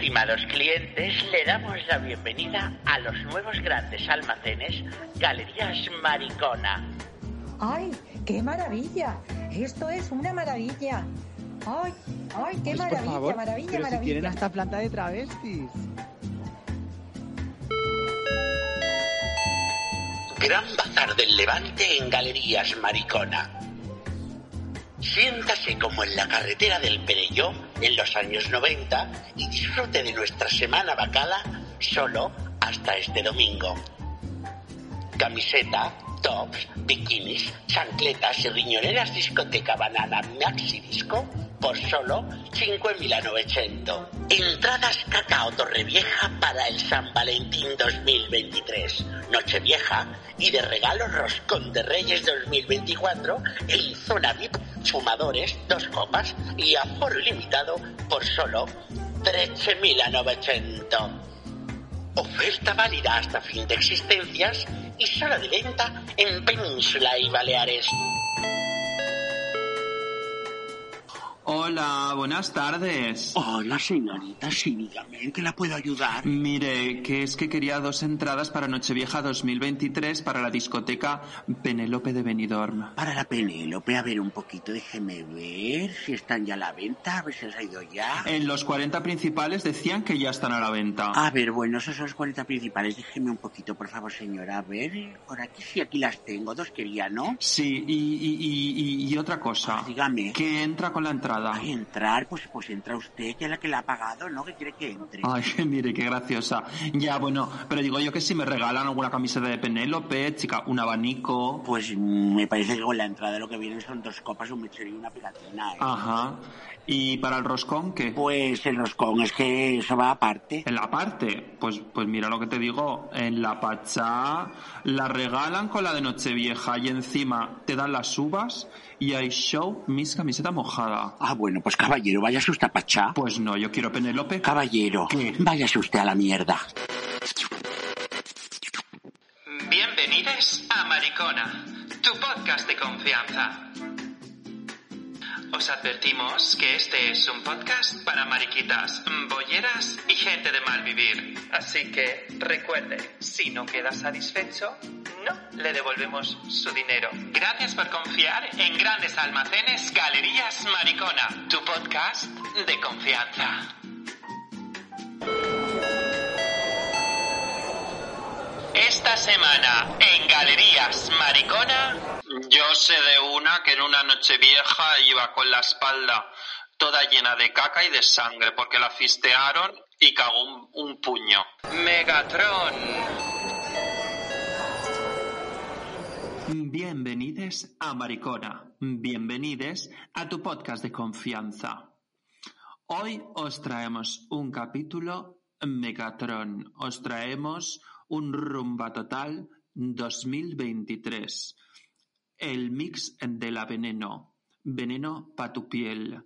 Estimados clientes, le damos la bienvenida a los nuevos grandes almacenes Galerías Maricona. ¡Ay, qué maravilla! Esto es una maravilla. ¡Ay, ay, qué Pues, por maravilla, favor, maravilla, pero si maravilla! tienen hasta planta de travestis. Gran Bazar del Levante en Galerías Maricona. Siéntase como en la carretera del Perelló en los años 90 y disfrute de nuestra semana bacala solo hasta este domingo. Camiseta, tops, bikinis, chancletas y riñoneras discoteca banana maxi disco por solo 5.900. Entradas Cacao Torrevieja para el San Valentín 2023. Nochevieja y de regalo Roscón de Reyes 2024 en zona VIP, fumadores, dos copas y aforo ilimitado por solo 13.900. Oferta válida hasta fin de existencias y solo de venta en Península y Baleares. Hola, buenas tardes. Hola, señorita, sí, dígame, ¿en qué la puedo ayudar? Mire, que es que quería dos entradas para Nochevieja 2023 para la discoteca Penélope de Benidorm. Para la Penélope, a ver un poquito, déjeme ver si están ya a la venta, a ver si ha ido ya. En los 40 principales decían que ya están a la venta. A ver, bueno, esos son los 40 principales, déjeme un poquito, por favor, señora, a ver, por aquí sí, aquí las tengo, dos quería, ¿no? Sí, y, y- y- otra cosa. Ah, dígame. ¿Qué entra con la entrada? Ay, entrar, pues, pues entra usted, que es la que la ha pagado, ¿no? Que quiere que entre. Ay, mire, qué graciosa. Ya, bueno, pero digo yo que si me regalan alguna camiseta de Penélope, chica, un abanico. Pues me parece que con la entrada lo que vienen son dos copas, un mechero y una pegatina, ¿eh? Ajá. ¿Y para el roscón qué? Pues el roscón, es que eso va aparte. En la parte, pues, pues mira lo que te digo, en la Pachá la regalan con la de Nochevieja y encima te dan las uvas y hay show Miss Camiseta Mojada. Ah, bueno, pues caballero, váyase usted a Pachá. Pues no, yo quiero Penélope. Caballero, ¿Qué? váyase usted a la mierda. Bienvenidos a Maricona, tu podcast de confianza. Os advertimos que este es un podcast para mariquitas, bolleras y gente de mal vivir. Así que recuerde, si no queda satisfecho, no le devolvemos su dinero. Gracias por confiar en Grandes Almacenes Galerías Maricona, tu podcast de confianza. Esta semana en Galerías Maricona, yo sé de una que en una noche vieja iba con la espalda toda llena de caca y de sangre porque la fistearon y cagó un, un puño. Megatron. Bienvenides a Maricona. Bienvenides a tu podcast de confianza. Hoy os traemos un capítulo Megatron. Os traemos un rumba total 2023. El mix de la veneno. Veneno pa' tu piel.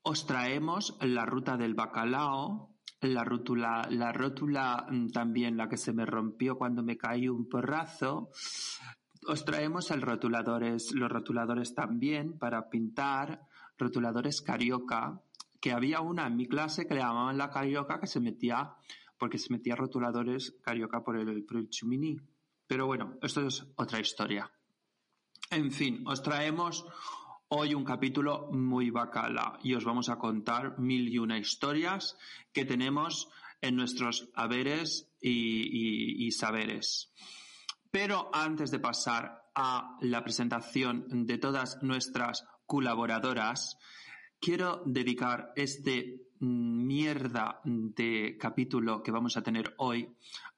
Os traemos la ruta del bacalao, la rótula, la rótula mm, también la que se me rompió cuando me caí un porrazo. Os traemos los rotuladores también para pintar, rotuladores carioca, que había una en mi clase que le llamaban la carioca que se metía, porque se metía rotuladores carioca por el, por. Pero bueno, esto es otra historia. En fin, os traemos hoy un capítulo muy bacala y os vamos a contar mil y una historias que tenemos en nuestros haberes y, saberes. Pero antes de pasar a la presentación de todas nuestras colaboradoras, quiero dedicar este mierda de capítulo que vamos a tener hoy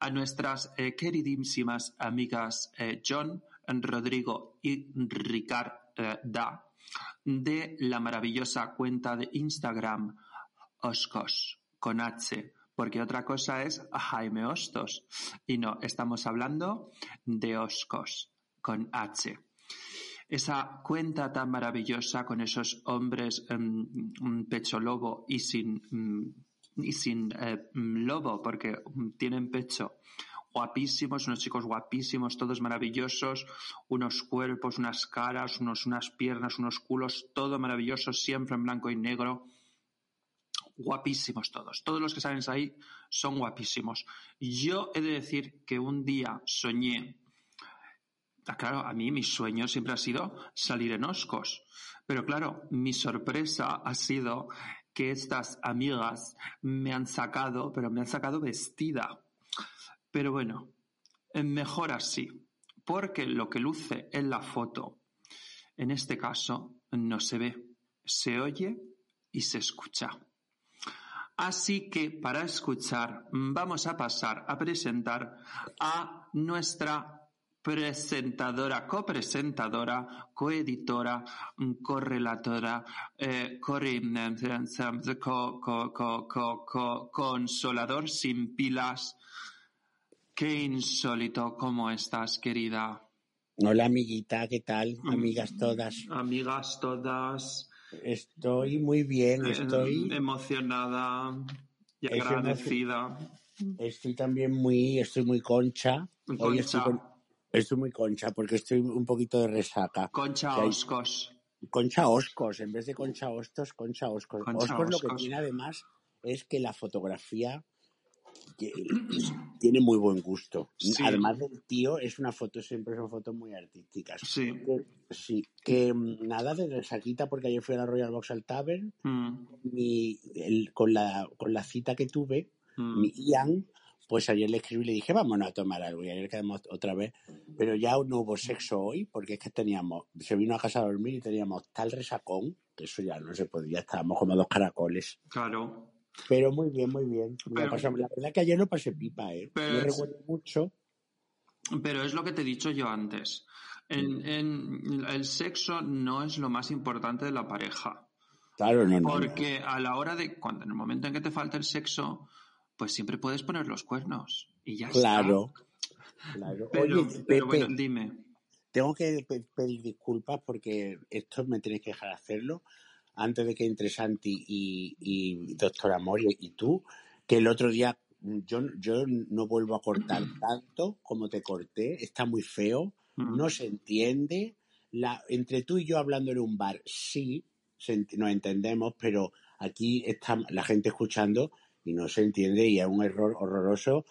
a nuestras eh, queridísimas amigas eh, John, Rodrigo y Ricarda de la maravillosa cuenta de Instagram Oscos con H, porque otra cosa es Jaime Hostos. Y no, estamos hablando de Oscos con H. Esa cuenta tan maravillosa con esos hombres em, pecho lobo y sin, mm, y sin eh, mm, lobo, porque mm, tienen pecho guapísimos, unos chicos guapísimos, todos maravillosos, unos cuerpos, unas caras, unos, unas piernas, unos culos, todo maravilloso, siempre en blanco y negro. guapísimos todos. Todos los que salen ahí son guapísimos. Yo he de decir que un día soñé, ah, claro, a mí mi sueño siempre ha sido salir en Oscos, pero claro, mi sorpresa ha sido que estas amigas me han sacado, pero me han sacado vestida. Pero bueno, mejor así, porque lo que luce en la foto, en este caso, no se ve, se oye y se escucha. Así que para escuchar vamos a pasar a presentar a nuestra presentadora, copresentadora, coeditora, correlatora, eh, consolador sin pilas. Qué insólito, ¿cómo estás, querida? Hola, amiguita, ¿qué tal? Mm. Amigas todas. Amigas todas. Estoy muy bien, eh, estoy, emocionada y agradecida. estoy también muy, estoy muy concha. Hoy estoy, Concha, con- estoy muy concha porque estoy un poquito de resaca. concha hay- oscos. Concha Oscos, en vez de Concha Hostos, Concha Oscos. Concha Oscos lo que Oscos. tiene además es que la fotografía tiene muy buen gusto. Sí. Además del tío, es una foto, siempre son fotos muy artísticas. Sí. Que- Sí, que mm, nada de resaquita porque ayer fui a la Royal Vauxhall Tavern Mm, mi- el- con, la, con la cita que tuve, mm. mi Ian, pues ayer le escribí y le dije, vámonos a tomar algo. Y ayer quedamos otra vez. Pero ya no hubo sexo hoy porque es que teníamos, se vino a casa a dormir y teníamos tal resacón que eso ya no se podía, estábamos como dos caracoles. Claro. Pero muy bien, muy bien. Pero- la verdad que ayer lo pasé pipa, ¿eh? Pero no recuerdo mucho. Pero es lo que te he dicho yo antes. En, en- el sexo no es lo más importante de la pareja. Claro, no, no. no. Porque a la hora de, cuando en el momento en que te falta el sexo, pues siempre puedes poner los cuernos. Y ya Claro. está. Claro. Pero, Oye, pero Pepe, bueno, dime. Tengo que pe- pedir disculpas porque esto me tenéis que dejar hacerlo antes de que entre Santi y, y Doctor Amor y, y tú, que el otro día mm, yo, yo no vuelvo a cortar tanto como te corté, está muy feo, Mm. no se entiende. La, entre tú y yo hablando en un bar, sí, se nos entendemos, pero aquí está la gente escuchando y no se entiende y es un error horroroso.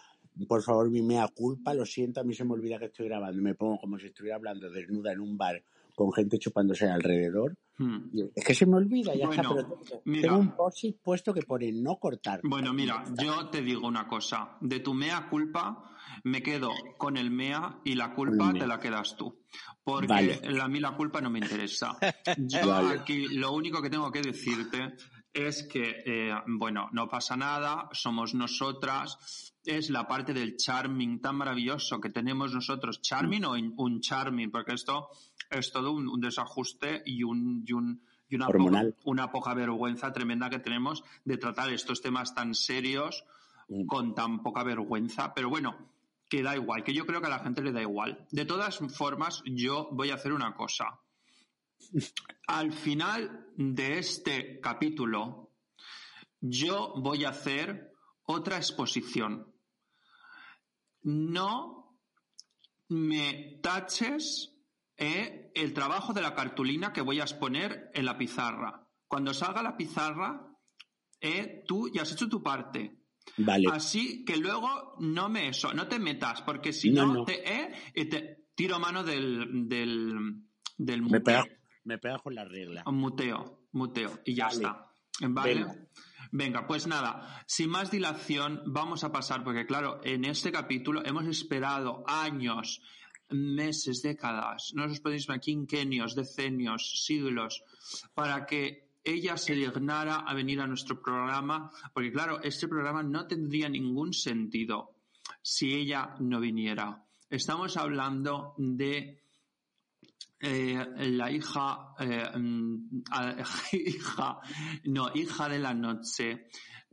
Por favor, mi mea culpa, lo siento, a mí se me olvida que estoy grabando, me pongo como si estuviera hablando desnuda en un bar con gente chupándose alrededor. Mm. Y Es que se me olvida, ya está, Bueno, pero tengo, mira. tengo un post puesto que pone no cortar. Bueno, mira, yo te digo una cosa. De tu mea culpa me quedo con el mea y la culpa te la quedas tú. Porque Vale. la- a mí la culpa no me interesa. Yo Vale. aquí lo único que tengo que decirte es que, eh, bueno, no pasa nada, somos nosotras, es la parte del charming tan maravilloso que tenemos nosotros. Charming o un charming, porque esto es todo un, un desajuste y un... Y un y una poca, Hormonal. una poca vergüenza tremenda que tenemos de tratar estos temas tan serios Mm. con tan poca vergüenza. Pero bueno, que da igual, que yo creo que a la gente le da igual. De todas formas, yo voy a hacer una cosa. Al final de este capítulo, yo voy a hacer otra exposición. No me taches eh, el trabajo de la cartulina que voy a exponer en la pizarra. Cuando salga la pizarra, eh, tú ya has hecho tu parte. Vale, Así que luego no me eso, no te metas, porque si No, no, no. te, eh, te tiro mano del, del, del me muteo. me pega con la regla. Muteo, muteo, y ya Vale. está. ¿Vale? Venga. Venga. pues nada, sin más dilación, vamos a pasar, porque claro, en este capítulo hemos esperado años, meses, décadas, no os podéis imaginar, quinquenios, decenios, siglos, para que ella se dignara a venir a nuestro programa, porque claro, este programa no tendría ningún sentido si ella no viniera. Estamos hablando de eh, la hija, eh, hija, no, hija de la noche,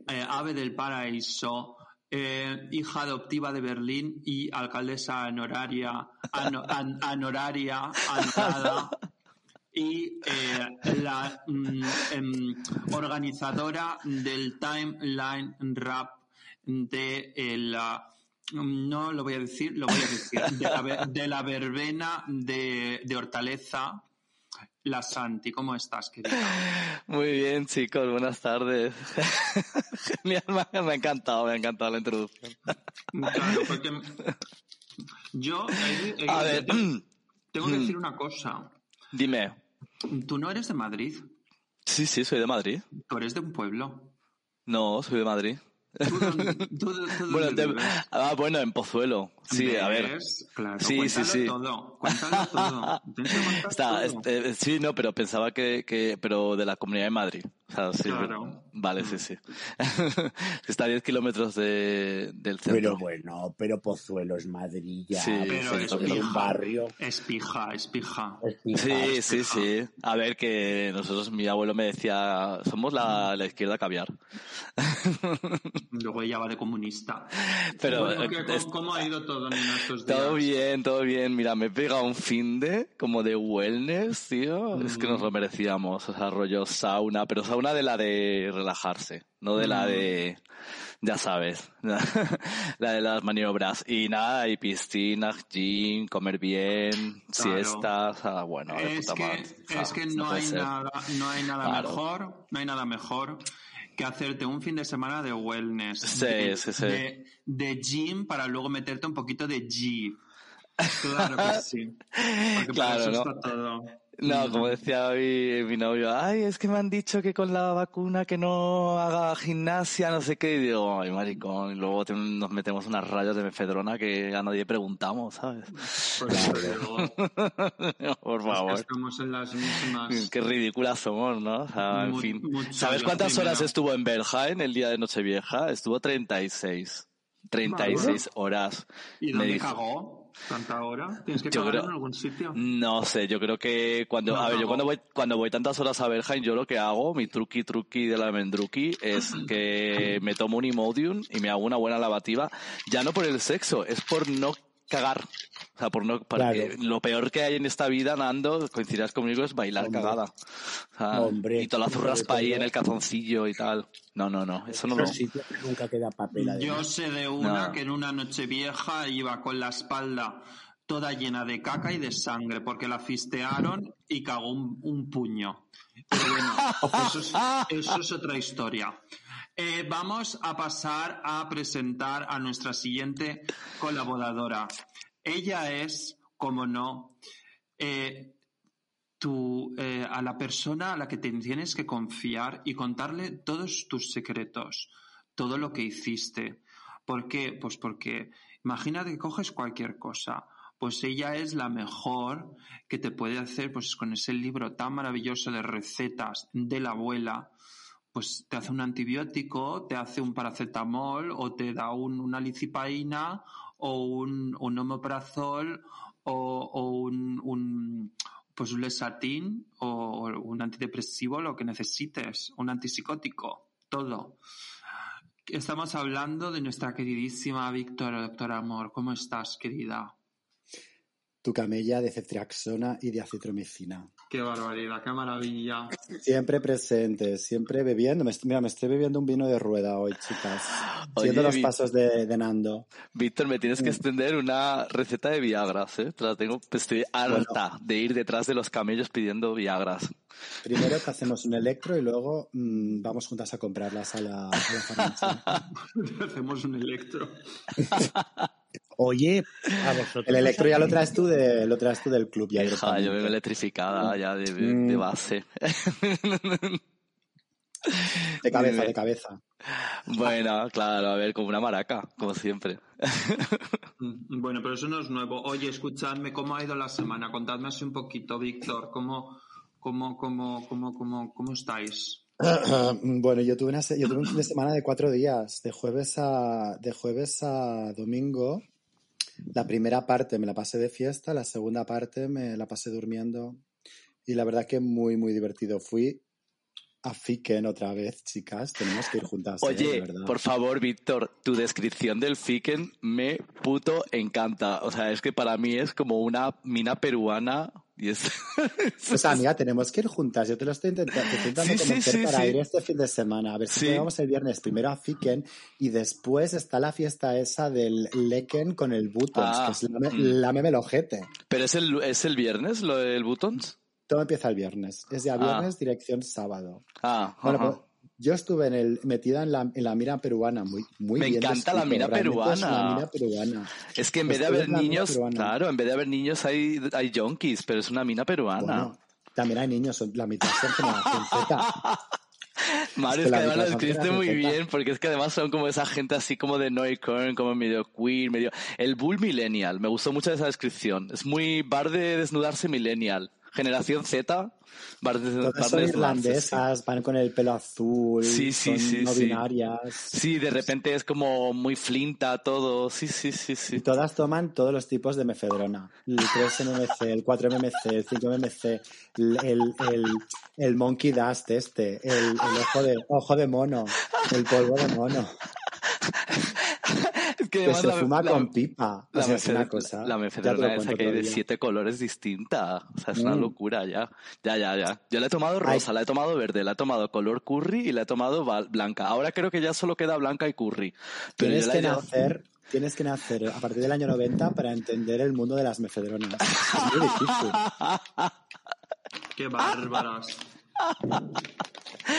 eh, ave del paraíso, hija adoptiva de Berlín y alcaldesa honoraria, y la mm, em, organizadora del Timeline Rap de la no lo voy a decir, lo voy a decir, de la, ve- de la verbena de, de Hortaleza, la Santi. ¿Cómo estás, querida? Muy bien, chicos, buenas tardes. Genial, me ha- me ha encantado, me ha encantado la introducción. Claro, porque yo he- he- A ver, tengo, tengo que decir una cosa. dime. Tú no eres de Madrid, Sí, sí, soy de Madrid. tú eres de un pueblo. No, soy de Madrid. ¿Tú dónde- tú- tú Bueno, ah, bueno, en Pozuelo. Sí, a ver. Claro, Sí, sí, sí. todo, cuéntalo todo. Está, todo. este, sí, no, pero pensaba que, que, pero de la Comunidad de Madrid. O sea, sí, Claro. Vale, sí, sí. Está a 10 kilómetros de, del centro. Pero bueno, pero Pozuelo es Madrid ya. Sí, Pero es es pija. un barrio. Es pija, es pija. es pija. Sí, sí, sí. A ver, que nosotros, mi abuelo me decía, somos la, la izquierda caviar. Luego ella va de comunista. Pero, Bueno, eh, ¿qué- cómo, cómo ha ido todo en estos días? Todo bien, todo bien. Mira, me he pegado un fin de como de wellness, tío. Es que nos lo merecíamos. O sea, rollo sauna, pero sauna de la de relajarse, no de la de, ya sabes, la de las maniobras. Y nada, y piscinas, gym, comer bien, Claro. siestas, ah, bueno, de es puta que, madre. Es que no, hay ser. nada, no hay nada Claro. mejor, no hay nada mejor que hacerte un fin de semana de wellness. Sí, de, sí, sí. De, de gym para luego meterte un poquito de G. Claro que sí. Porque Claro, para eso ¿no? está todo. No, como decía mi, mi novio, ay, es que me han dicho que con la vacuna que no haga gimnasia, no sé qué, y digo, ay, maricón, y luego te- nos metemos unas rayas de mefedrona que a nadie preguntamos, ¿sabes? Digo, Por es que favor. estamos en las mismas. Qué ridículas somos, ¿no? O sea, en Mu- fin. ¿Sabes cuántas horas estuvo en Berghain el día de Nochevieja? Estuvo 36. 36 horas. ¿Y Me dónde dijo. cagó? ¿Tanta hora? ¿Tienes que creo- en algún sitio? No sé, yo creo que cuando, No, a ver, yo cuando voy, cuando voy tantas horas a Berghain, yo lo que hago, mi truqui truqui de la mendruqui, es que me tomo un Imodium y me hago una buena lavativa, ya no por el sexo, es por no cagar. O sea, por no, Claro. lo peor que hay en esta vida, Nando, coincidirás conmigo, es bailar Hombre. cagada. O sea, Hombre, y toda la zurraspa ahí en el calzoncillo y tal. No, no, no, eso no lo... Nunca queda papel Yo sé de una No. que en una noche vieja iba con la espalda toda llena de caca y de sangre porque la fistearon y cagó un, un puño. Pero bueno, eso es, eso es otra historia. Eh, vamos a pasar a presentar a nuestra siguiente colaboradora. Ella es, como no, eh, eh, a la persona a la que te tienes que confiar y contarle todos tus secretos, todo lo que hiciste. ¿Por qué? Pues porque imagínate que coges cualquier cosa. Pues ella es la mejor que te puede hacer, pues con ese libro tan maravilloso de recetas de la abuela, pues te hace un antibiótico, te hace un paracetamol o te da un- una licipaína o un, un o, o un, un, pues un lesatín o, un antidepresivo, lo que necesites, un antipsicótico, todo. Estamos hablando de nuestra queridísima Víctor, doctor Amor. ¿Cómo estás, querida? Tu camella de ceftriaxona y de acetromicina. Qué barbaridad, qué maravilla. Siempre presente, siempre bebiendo. Mira, me estoy bebiendo un vino de rueda hoy, chicas. Siguiendo los pasos de, de Nando. Víctor, me tienes que extender una receta de Viagras, ¿eh? Te la tengo, estoy harta de ir detrás de los camellos pidiendo Viagras. Primero que hacemos un electro y luego mm, vamos juntas a comprarlas a la, a la farmacia. Hacemos un electro. Oye, a vosotros. El electro ya lo traes tú, de, lo traes tú del club. Ya Hija, yo vengo directamente. electrificada ya de, de- de Mm. base. De cabeza, de cabeza. Bueno, claro, a ver, como una maraca, como siempre. Mm, Bueno, pero eso no es nuevo. Oye, escuchadme, ¿cómo ha ido la semana? Contadme así un poquito, Víctor. ¿Cómo, cómo, cómo, cómo, cómo, cómo estáis? Bueno, yo tuve, una, yo tuve un fin de semana de cuatro días, de jueves a, de jueves a domingo. La primera parte me la pasé de fiesta, la segunda parte me la pasé durmiendo. Y la verdad que muy, muy divertido. Fui a Fiken otra vez, chicas. Tenemos que ir juntas. ¿eh? Oye, verdad. por favor, Víctor, tu descripción del Fiken me puto encanta. O sea, es que para mí es como una mina peruana y es... O sea, amiga, tenemos que ir juntas. Yo te lo estoy intentando, te estoy intentando Sí, convencer sí, para sí. ir este fin de semana. A ver si vamos el viernes primero a Fiken y después está la fiesta esa del Leken con el Buttons, Ah, que es la, mm. la meme ojete. Pero es el, es el viernes lo del Buttons. todo empieza el viernes. Es ya Ah. viernes, dirección sábado. Ah, Bueno, pues, yo estuve en el, metida en la, en la mira peruana, muy, muy Me bien. encanta la mira es peruana. una mina peruana. Es que en vez de haber niños, claro, en vez de haber niños hay, hay yonkis, pero es una mina peruana. Bueno, también hay niños, son- la mitad son generación Z. Mario, Es es que además lo describiste muy bien, porque es que además son como esa gente así como de Neukölln, como medio queer, medio... El bull millennial, me gustó mucho esa descripción. Es muy bar de desnudarse millennial. Generación Z, bar de, bar Todas de son sí. irlandesas, van con el pelo azul, Sí, sí, son no binarias. Sí, de repente es como muy flinta todo. Sí, sí, sí, Y sí. todas toman todos los tipos de mefedrona. El 3MMC, el 4MMC, el 5MMC, el, el, el, el monkey dust este, el, el ojo, de, ojo de mono, el polvo de mono, Es que que además se la- fuma la- con pipa. O La, sea, es una cosa. la mefedrona esa que hay de siete colores distinta. O sea, es una Mm. locura ya. Ya, ya, ya. Yo la he tomado Ay. rosa, la he tomado verde, la he tomado color curry y la he tomado blanca. Ahora creo que ya solo queda blanca y curry. Pero Tienes que nacer, tienes que nacer a partir del año 90 para entender el mundo de las mefedronas. Es muy difícil. Qué bárbaras.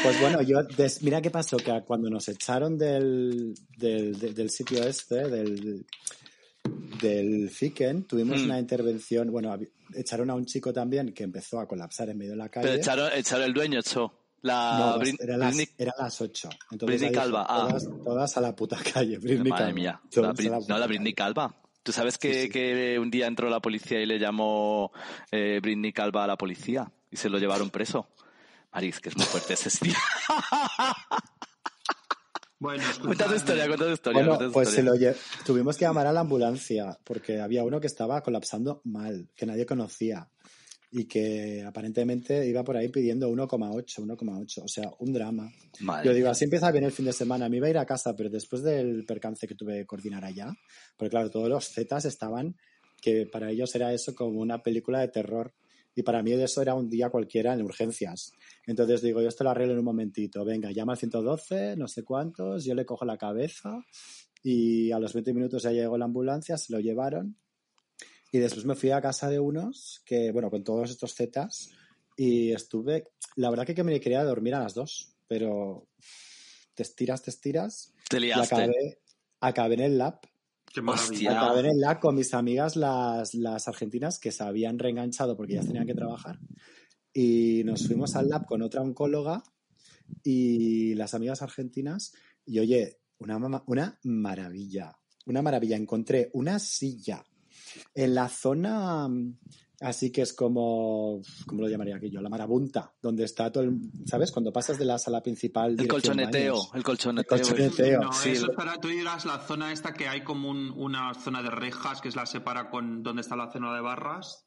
Pues bueno, yo, des- mira qué pasó, que cuando nos echaron del, del, de- del sitio este, del, del Fiken, tuvimos Mm. una intervención, bueno, echaron a un chico también que empezó a colapsar en medio de la calle. Pero echaron, echaron el dueño, echó. La no, Brin- eran las, Britney- eran las 8. Entonces Britney Calva, ah. todas, todas a la puta calle. Britney Madre Calva. mía. La Brit- puta no, la calle. Britney Calva. ¿Tú sabes que, Sí, sí. que un día entró la policía y le llamó eh, Britney Calva a la policía y se lo llevaron preso? Maris, que es muy fuerte ese día. Bueno, Cuenta tu historia, cuenta tu historia. Bueno, cuenta tu pues se historia. lo lle- tuvimos que llamar a la ambulancia porque había uno que estaba colapsando mal, que nadie conocía y que aparentemente iba por ahí pidiendo 1,8, 1,8, o sea, un drama. Madre Yo digo, así empieza bien el fin de semana. Me iba a ir a casa, pero después del percance que tuve que coordinar allá, porque claro, todos los Zetas estaban, que para ellos era eso como una película de terror. Y para mí eso era un día cualquiera en urgencias. Entonces digo, yo esto lo arreglo en un momentito. Venga, llama al 112, no sé cuántos, yo le cojo la cabeza y a los 20 minutos ya llegó la ambulancia, se lo llevaron. Y después me fui a casa de unos, que bueno, con todos estos Zetas, y estuve, la verdad que, que me quería dormir a las dos, pero te estiras, te estiras, Te y liaste. acabé, acabé en el lab. Qué maravilla. Hostia. Acabé en el lab con mis amigas las, las argentinas que se habían reenganchado porque ya tenían que trabajar. Y nos fuimos al lab con otra oncóloga y las amigas argentinas. Y oye, una, mama- una maravilla. Una maravilla. Encontré una silla en la zona, así que es como, ¿cómo lo llamaría aquí yo? La marabunta, donde está todo el, ¿sabes? Cuando pasas de la sala principal. El colchoneteo, baños. el colchoneteo. El colchoneteo. No, Sí, eso lo- es para tú dirás la zona esta que hay como un- una zona de rejas que es la separa con donde está la zona de barras.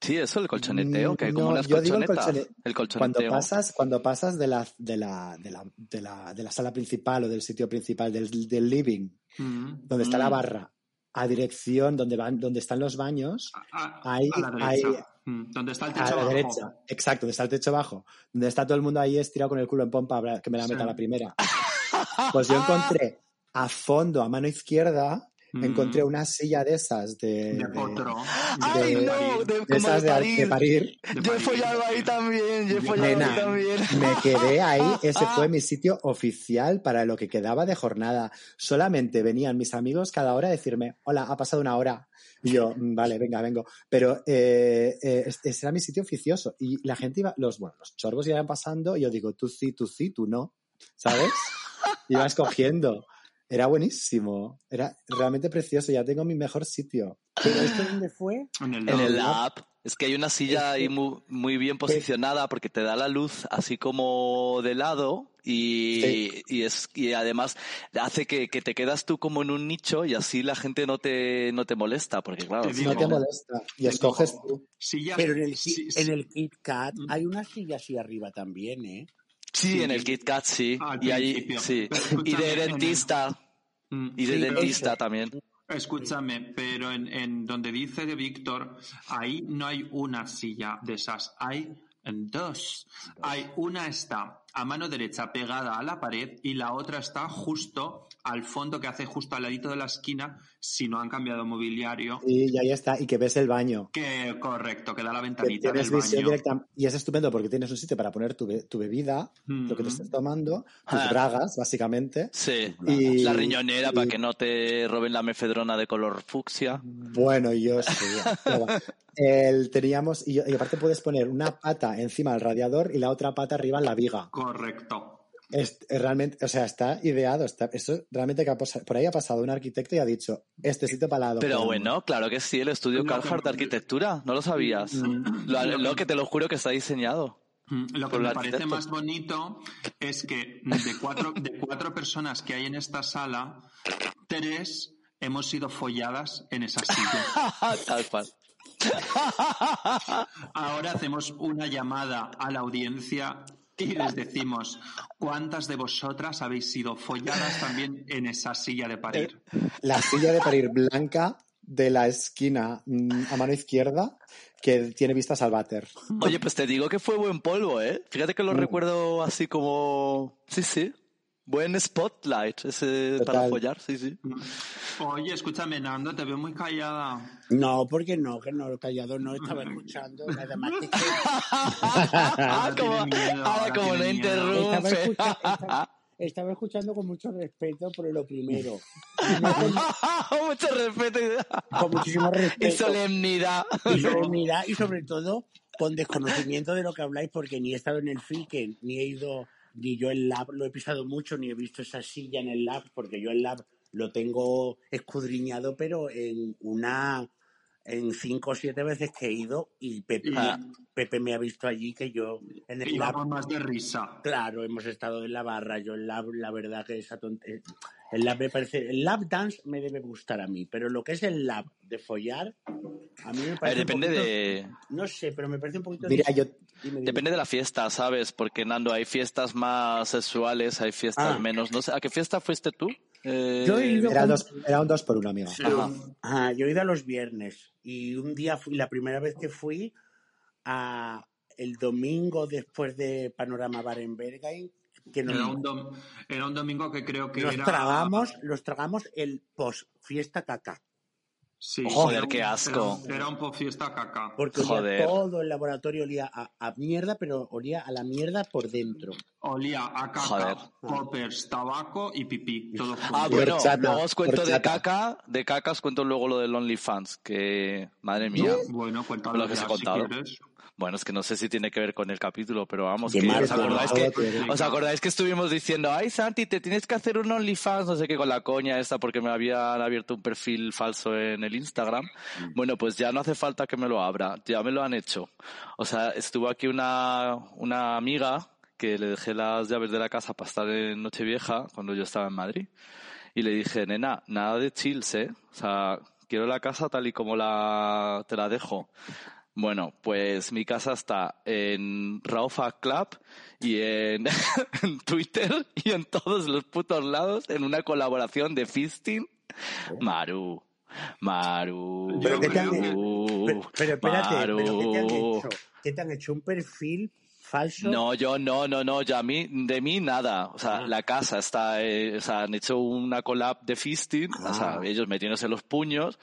Sí, eso, el colchoneteo, que hay como No, unas yo digo el colchonetas. colchone- El Cuando colchoneteo. pasas, cuando pasas de la, de la, de la, de la, de la sala principal o del sitio principal, del, del living, Mm. donde está la Mm. barra, a dirección donde van, donde están los baños, A, Ahí- a la derecha. ahí- Mm, donde está el a techo la abajo. derecha, exacto, donde está el techo bajo, donde está todo el mundo ahí estirado con el culo en pompa, que me la meta a la primera. Pues yo encontré a fondo, a mano izquierda, Mm. encontré una silla de esas de, de de- potro. ¡Ay, de- no! De, de esas de de, parir. de parir. Yo he follado ahí también, yo he follado Nena, ahí también. Me quedé ahí, ese fue mi sitio oficial para lo que quedaba de jornada. Solamente venían mis amigos cada hora a decirme, hola, ha pasado una hora. Y yo, "Mm, vale, venga, vengo. Pero eh, eh, es- ese era mi sitio oficioso. Y la gente iba, los, bueno, los chorbos iban pasando y yo digo, tú sí, tú sí, tú no. ¿Sabes? Iba escogiendo. Era buenísimo. Era realmente precioso. Ya tengo mi mejor sitio. ¿Pero esto dónde fue? En el, En el lab. Es que hay una silla ahí muy, muy bien posicionada porque te da la luz así como de lado y, Sí. y es y además hace que, que te quedas tú como en un nicho y así la gente no te, no te molesta porque claro, Te No te molesta. Y Te escoges digo. tú. Sillas- Pero en el, sí, en el Kit Kat Mm. hay una silla así arriba también, ¿eh? Sí, Sí. en el Kit Kat sí. Al y ahí, sí. Pero Y de dentista. Mm, Y de Sí, dentista también. Escúchame, pero en, en donde dice de Víctor, ahí no hay una silla de esas, hay dos. Hay una está a mano derecha pegada a la pared y la otra está justo al fondo que hace justo al ladito de la esquina si no han cambiado mobiliario. Y ahí está, y que ves el baño. Que correcto, que da la Que ventanita tienes del baño. directa. Y es estupendo porque tienes un sitio para poner tu, tu bebida, lo que te Mm. estés tomando, tus Ah. bragas, básicamente. Sí. Y- La riñonera y- para que no te roben la mefedrona de color fucsia. Bueno, yo sí. pero. El, teníamos, y, y aparte puedes poner una pata encima del radiador y la otra pata arriba en la viga. Correcto. Es, es realmente, o sea, está ideado. Está, eso realmente que ha por ahí ha pasado un arquitecto y ha dicho, este sitio para la Pero bueno, claro que sí, el estudio Carhartt de arquitectura, no lo sabías. Lo, lo que te lo juro que está diseñado. Mm, Lo que me parece más bonito es que de cuatro, de cuatro personas que hay en esta sala, tres hemos sido folladas en esa silla. Tal cual. Ahora hacemos una llamada a la audiencia y les decimos cuántas de vosotras habéis sido folladas también en esa silla de parir. La silla de parir blanca de la esquina mm, a mano izquierda que tiene vistas al váter. Oye, pues te digo que fue buen polvo, ¿eh? Fíjate que lo Mm. recuerdo así como... Sí, sí. Buen spotlight ese Total. para follar, sí, sí. Oye, escúchame, Nando, te veo muy callada. No, porque no, que no, callado no estaba escuchando. Nada más que Ah, como, miedo, ahora ahora como no miedo. estaba, interrumpe. escucha- estaba- estaba escuchando con mucho respeto por lo primero. Mucho respeto Con muchísimo y respeto. solemnidad. Y solemnidad y sobre todo con desconocimiento de lo que habláis porque ni he estado en el FICE, ni he ido, ni yo el lab lo he pisado mucho, ni he visto esa silla en el lab porque yo el lab lo tengo escudriñado pero en una en cinco o siete veces que he ido y Pepe. Pepe me ha visto allí que yo en el Y lab más de risa. Claro, hemos estado en la barra. Yo el lab, la verdad que esa tont- eh, el lab me parece, el lab dance me debe gustar a mí, pero lo que es el lab de follar, a mí me parece. un depende poquito- de... No sé, pero me parece un poquito. Mira, yo, Dime, dime. Depende de la fiesta, ¿sabes? Porque, Nando, hay fiestas más sexuales, hay fiestas Ah. menos. No sé, ¿a qué fiesta fuiste tú? Eh, Yo he ido era, con- dos, era un dos por uno, amigo. Ajá. Ajá, yo he ido a los viernes y un día fui, la primera vez que fui a el domingo después de Panorama Bar en Berghain, que nos, Era un, dom- era un domingo que creo que nos era... tragamos, nos tragamos el post fiesta caca. Sí, Joder, un- qué asco. Era, era un po fiesta caca. Porque Joder. todo el laboratorio olía a, a mierda, pero olía a la mierda por dentro. Olía a caca, Joder. poppers, tabaco y pipí. Todo. Ah, bueno, horchata, luego os cuento de caca, de caca os cuento luego lo del OnlyFans, que, madre mía. Bueno, cuéntalo Lo que os he ya, contado. si quieres. Bueno, es que no sé si tiene que ver con el capítulo, pero vamos, que os acordáis ¿no? que, Todo tiene. os acordáis que estuvimos diciendo, ay Santi, te tienes que hacer un OnlyFans, no sé qué, con la coña esta, porque me habían abierto un perfil falso en el Instagram. Bueno, pues ya no hace falta que me lo abra, ya me lo han hecho. O sea, estuvo aquí una, una amiga que le dejé las llaves de la casa para estar en Nochevieja, cuando yo estaba en Madrid. Y le dije, nena, nada de chills, ¿eh? O sea, quiero la casa tal y como la, te la dejo. Bueno, pues mi casa está en Raufa Club y en, en Twitter y en todos los putos lados en una colaboración de Fisting. Maru, Maru, Pero ¿qué te han- Maru, Pero, pero espérate, ¿pero qué te han Maru. hecho? ¿Qué te han hecho? ¿Un perfil falso? No, yo no, no, no, ya a mí, de mí nada. O sea, Ah. la casa está, eh, o sea, han hecho una collab de fisting, o sea, Ah. ellos metiéndose los puños,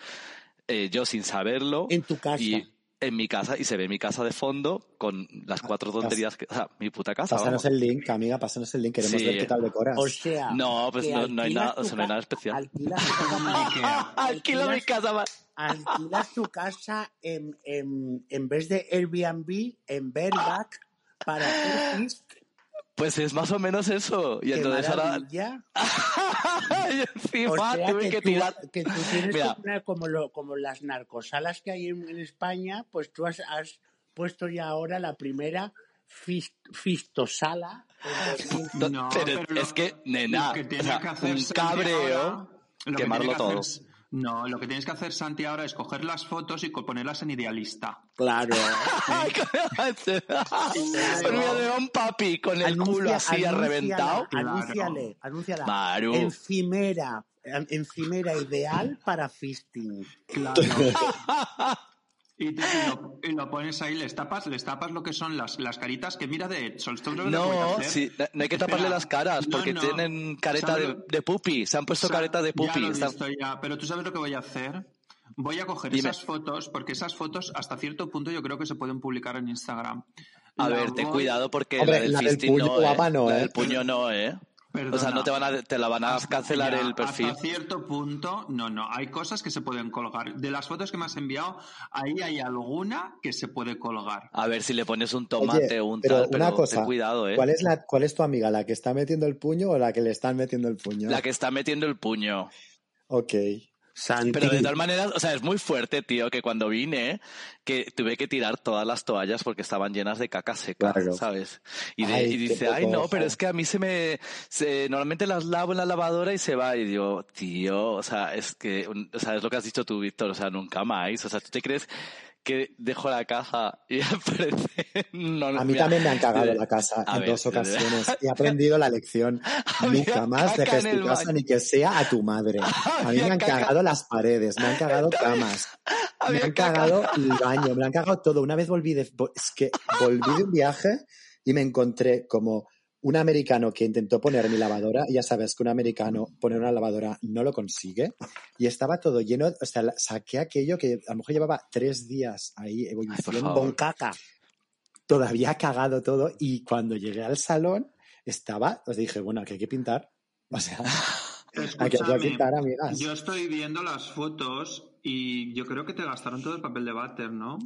eh, yo sin saberlo. En tu casa. Y en mi casa, y se ve mi casa de fondo con las cuatro tonterías que, o sea, mi puta casa. Pásanos vamos. el link, amiga, pásanos el link. Queremos Sí. ver qué tal decoras. O sea. No, pues no- no hay nada- o sea, no hay nada especial. Alquilas tu casa, Alquilo mi casa, alquilas tu casa en, en, en vez de Airbnb, en Verback, para hacer. Pues es más o menos eso. Y ¡Qué entonces ahora, y O encima sea, tuve que, que tú, tirar. que tú tienes Mira. que poner como, lo, como las narcosalas que hay en, en España, pues tú has, has puesto ya ahora la primera fist- fistosala. No, No, pero pero lo- es que, nena, lo que tiene o sea, que hacer un cabreo, ahora- lo que quemarlo que todo. No, lo que tienes que hacer, Santi, ahora es coger las fotos y ponerlas en idealista. Claro. Olvídate de un papi con el culo así anúnciala, reventado. Claro. Anúnciale, anúnciala. Maru. Encimera, encimera ideal para fisting. Claro. Y, te- y lo, y lo pones ahí, les tapas, les tapas lo que son las, las caritas que mira de lo a No, sí, no hay que Espera. taparle las caras porque no. tienen careta ¿Sabes de, lo- de pupi. Se han puesto Sa- careta de Ya pupi. lo he Están- visto ya, pero tú sabes lo que voy a hacer. Voy a coger Dime. esas fotos, porque esas fotos hasta cierto punto yo creo que se pueden publicar en Instagram. A La ver, ten cuidado porque Hombre, la del la del puño no, ¿eh? no, La ¿eh? O sea, no te van a, te la van a cancelar ya, el perfil. Hasta cierto punto, no, no. Hay cosas que se pueden colgar. De las fotos que me has enviado, ahí hay alguna que se puede colgar. A ver si le pones un tomate Oye, o un pero tal, pero una cosa, ten cuidado, ¿eh? ¿cuál es, la, ¿cuál es tu amiga? ¿La que está metiendo el puño o la que le están metiendo el puño? La que está metiendo el puño. Ok. Santi, Pero de tal manera, o sea, es muy fuerte, tío, que cuando vine, que tuve que tirar todas las toallas porque estaban llenas de caca seca, Claro. ¿sabes? Y, de- Ay, y qué dice, ay, no, ojo". pero es que a mí se me, se- normalmente las lavo en la lavadora y se va. Y digo, tío, o sea, es que, o sea, es lo que has dicho tú, Víctor, o sea, nunca más. O sea, ¿tú te crees que dejo la caja y aparece? No, A mí mira, también me han cagado la casa en ver, dos ocasiones. He aprendido la lección. Nunca más dejes tu casa ni que sea a tu madre. A mí me han caca. cagado las paredes, me han cagado camas, me han cagado el baño, me han cagado todo. Una vez volví de, es que volví de un viaje y me encontré como un americano que intentó poner mi lavadora, y ya sabes que un americano poner una lavadora no lo consigue, y estaba todo lleno, o sea, saqué aquello que a lo mejor llevaba tres días ahí evolucionando favor. con caca, todavía cagado todo, y cuando llegué al salón estaba, os dije, bueno, aquí hay que pintar, o sea, aquí hay que pintar, amigas. yo estoy viendo las fotos y yo creo que te gastaron todo el papel de váter, ¿no?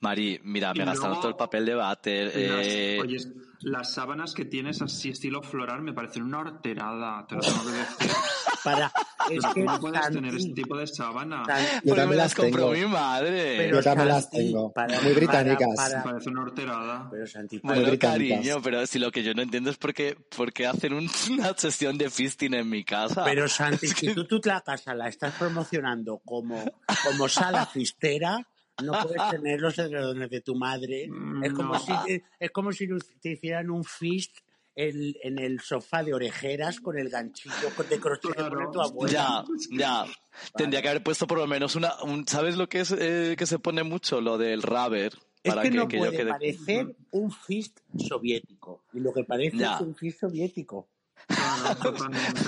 Mari, mira, Y me gastaron todo el papel de váter. Las- eh, oye, las sábanas que tienes así estilo floral me parecen una horterada, te lo tengo que decir. para, es que ¿Cómo puedes tener este tipo de sábana? Santi, Yo también me las tengo. mi madre. Pero Yo también las tengo, para- muy británicas. para- parece una horterada. pero Santi, Muy Bueno, cariño, pero si lo que yo no entiendo es por qué, por qué hacen un- una sesión de fisting en mi casa. Pero Santi, si tú, tú la casa la estás promocionando como, como sala fistera, no puedes tener los edredones de tu madre. Es como No. si es como si te hicieran un fist en, en el sofá de orejeras con el ganchillo con- de crochet Claro. tu abuela. Ya, ya. Tendría que haber puesto por lo menos una... un- ¿Sabes lo que es eh, que se pone mucho? Lo del rubber. Es Para que, que, no que yo puede quede... parecer un fist soviético. Y lo que parece Ya. es un fist soviético. Claro, totalmente.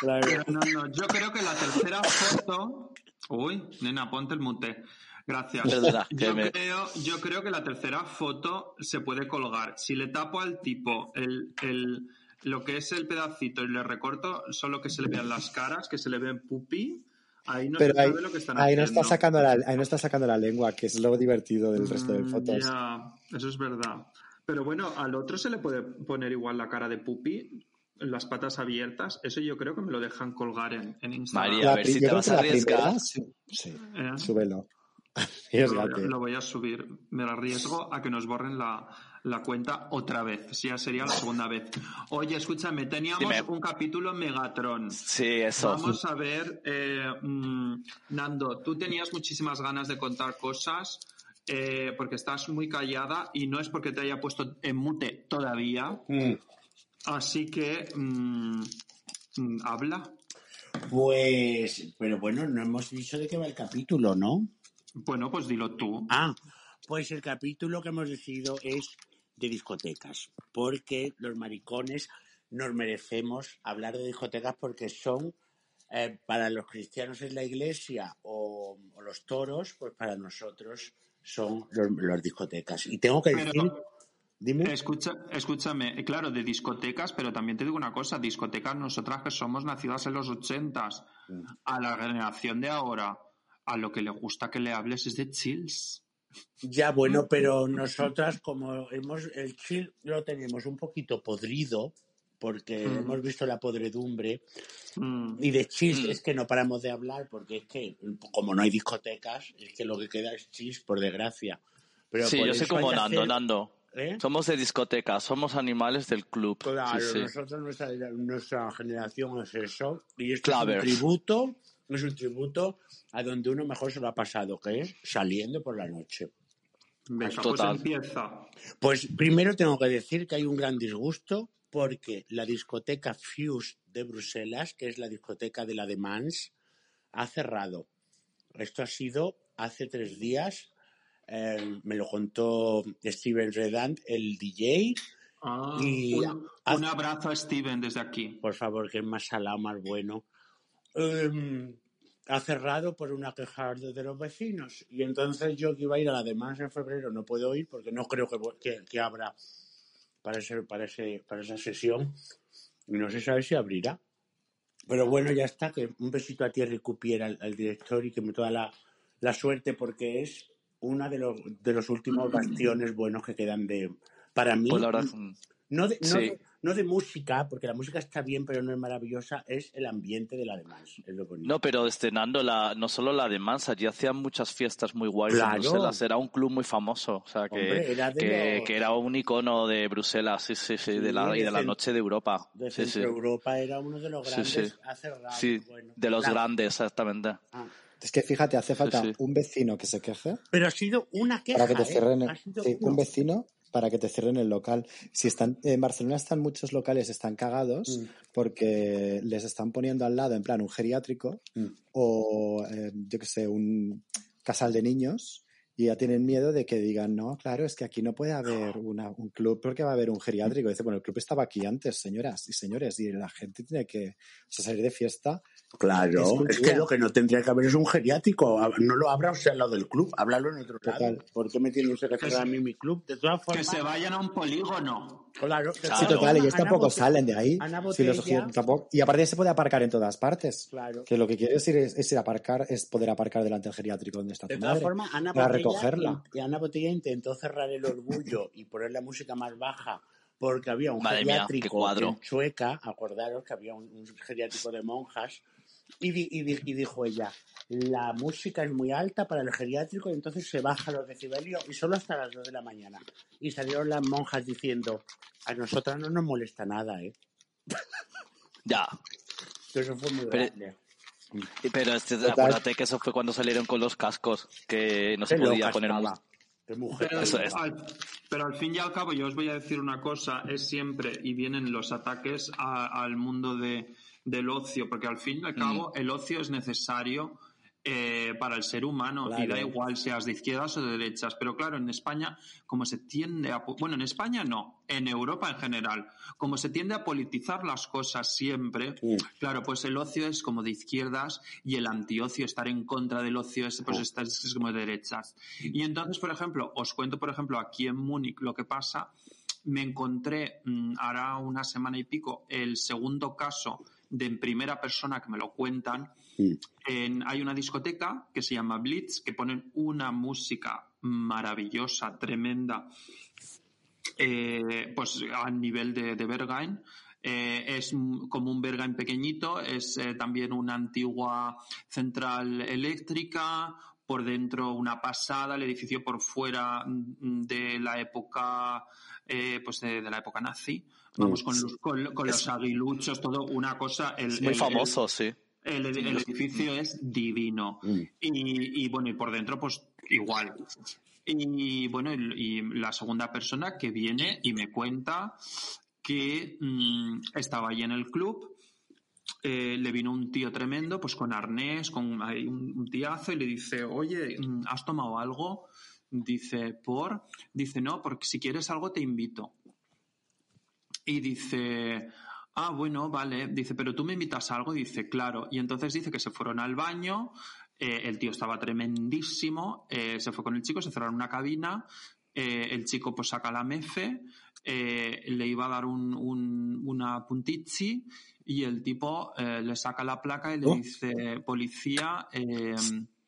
Claro. Pero no, no, yo creo que la tercera foto. Uy, nena, ponte el mute. Gracias. Perdona, Yo, me- creo, yo creo que la tercera foto se puede colgar. Si le tapo al tipo el, el, lo que es el pedacito y le recorto solo que se le vean las caras, que se le ven pupi, ahí no Pero se ahí, sabe lo que están ahí no está sacando la, ahí no está sacando la lengua, que es lo divertido del resto de Mm, fotos. Ya, eso es verdad. Pero bueno, al otro se le puede poner igual la cara de pupi, las patas abiertas. Eso yo creo que me lo dejan colgar en, en Instagram. María, La a ver si te vas a la arriesgar. primera, sí, sí, ¿Eh? súbelo. Lo, voy a subir. Me arriesgo a que nos borren la, la cuenta otra vez. Si ya sería la segunda vez. Oye, escúchame, teníamos Dime. un capítulo Megatron. Sí, eso. Vamos a ver, eh, mm, Nando, tú tenías muchísimas ganas de contar cosas eh, porque estás muy callada y no es porque te haya puesto en mute todavía. Mm. Así que mm, habla. Pues, pero bueno, no hemos dicho de qué va el capítulo, ¿no? Bueno, pues dilo tú. Ah, pues el capítulo que hemos decidido es de discotecas, porque los maricones nos merecemos hablar de discotecas porque son, eh, para los cristianos es la iglesia o, o los toros, pues para nosotros son los, las discotecas. Y tengo que Pero- decir, dime, Escucha, escúchame, eh, claro, de discotecas, pero también te digo una cosa, discotecas nosotras que somos nacidas en los ochentas, a la generación de ahora, a lo que le gusta que le hables es de chills. ya bueno, pero nosotras como hemos, el chill lo tenemos un poquito podrido, porque Mm. hemos visto la podredumbre, Mm. Y de chis Mm. es que no paramos de hablar porque es que, como no hay discotecas, es que lo que queda es chis, por desgracia. Pero Sí, por yo eso como Nando, hacer- Nando. ¿Eh? Somos de discoteca, somos animales del club. Claro, Sí, sí. nosotros, nuestra, nuestra generación es eso. Y esto Clavers. es un tributo, es un tributo a donde uno mejor se lo ha pasado, que es saliendo por la noche. Venga, pues empieza. Pues primero tengo que decir que hay un gran disgusto porque la discoteca Fuse de Bruselas, que es la discoteca de la Demans, ha cerrado. Esto ha sido hace tres días eh, me lo contó Steven Redant, el DJ. Ah, Y un, un abrazo a Steven desde aquí. Por favor, que es más salado, más bueno. Ha cerrado por una queja de los vecinos. Y entonces yo que iba a ir a la de más en febrero no puedo ir porque no creo que, que, que abra para, ese, para, ese, para esa sesión. Y no se sabe si abrirá. Pero bueno, ya está. Que un besito a Thierry Cupier, al, al director, y que me toda la, la suerte porque es una de los, de los últimos bastiones buenos que quedan de... Para mí, Pues la verdad, no de, no, Sí. de, no de música, porque la música está bien, pero no es maravillosa, es el ambiente de la demás. Es lo bonito. No, pero estrenando la, no solo la de Mans, allí hacían muchas fiestas muy guays Claro. en Bruselas. Era un club muy famoso, o sea, que, Hombre, era que, los- que era un icono de Bruselas, sí, sí, sí, Sí, de la, y de la noche de Europa. de Sí, sí. Europa era uno de los grandes sí. hace rato. Sí, bueno. de los grandes, exactamente. Ah. Es que fíjate, hace falta sí. un vecino que se queje Pero ha sido una queja. para que te ¿eh? cierren el, sí, un vecino para que te cierren el local. Si están en Barcelona están muchos locales están cagados Mm. porque les están poniendo al lado en plan un geriátrico Mm. o eh, yo que sé, un casal de niños y ya tienen miedo de que digan, no, claro, es que aquí no puede haber una- un club porque va a haber un geriátrico. Dice, bueno, el club estaba aquí antes, señoras y señores, y la gente tiene que o sea, salir de fiesta. Claro, Es que lo que no tendría que haber es un geriátrico. No lo abra usted al lado del club, háblalo en otro Total. lado. ¿Por qué me tiene usted que Que cerrar a mí mi club? De todas Que formas, se vayan a un polígono. claro, Sí, total, ellos Ana tampoco salen de ahí. Ana Si los tampoco- y aparte se puede aparcar en todas partes. Claro. Que lo que quieres ir es, es ir a aparcar, es poder aparcar delante del geriátrico donde está De tu todas madre. formas, Ana para Botella, recogerla. y Ana Botella intentó cerrar el orgullo y poner la música más baja porque había un Madre mía, geriátrico cuadro. en Chueca, acordaros que había un, un geriátrico de monjas, y, di- y di- y dijo ella, la música es muy alta para el geriátrico y entonces se baja los decibelios y solo hasta las 2 de la mañana. Y salieron las monjas diciendo, a nosotras no nos molesta nada, ¿eh? Ya. Eso fue muy Pero- grande. Pero este, acuérdate que eso fue cuando salieron con los cascos, que no se podía poner mujer. Pero, Eso es. al, pero al fin y al cabo, yo os voy a decir una cosa, es siempre, y vienen los ataques a- al mundo de, del ocio, porque al fin y al cabo el ocio es necesario eh, para el ser humano y da igual seas de izquierdas o de derechas. Pero claro, en España, como se tiende a... Bueno, en España no, en Europa en general, como se tiende a politizar las cosas siempre, Mm. claro, pues el ocio es como de izquierdas y el antiocio, estar en contra del ocio es, pues, estar- es como de derechas. Y entonces, por ejemplo, os cuento, por ejemplo, aquí en Múnich lo que pasa. Me encontré mm, hará una semana y pico el segundo caso de en primera persona que me lo cuentan. Mm. En- hay una discoteca que se llama Blitz que ponen una música maravillosa, tremenda, eh, pues a nivel de, de Berghain. Eh, es como un Berghain pequeñito, es eh, también una antigua central eléctrica, por dentro una pasada, el edificio por fuera mm, de la época, eh, pues de, de la época nazi. Vamos, Mm. con los, con, con los aguiluchos, todo una cosa. El, Es muy el- famoso, sí. el, el- el edificio es divino. Mm. Y, y, bueno, y por dentro, pues igual. Y bueno, y, y la segunda persona que viene y me cuenta que mm, estaba allí en el club. eh, le vino un tío tremendo, pues con arnés, con un, un tiazo, y le dice, oye, mm, ¿has tomado algo? Dice, ¿por? Dice, no, porque si quieres algo te invito. Y dice, ah, bueno, vale. Dice, pero tú me invitas a algo. Y dice, claro. Y entonces dice que se fueron al baño. eh, el tío estaba tremendísimo. eh, se fue con el chico, se cerraron una cabina. eh, el chico pues saca la mefe. eh, le iba a dar un, un- una puntizzi. Y el tipo eh, le saca la placa y le Oh. dice, policía, eh,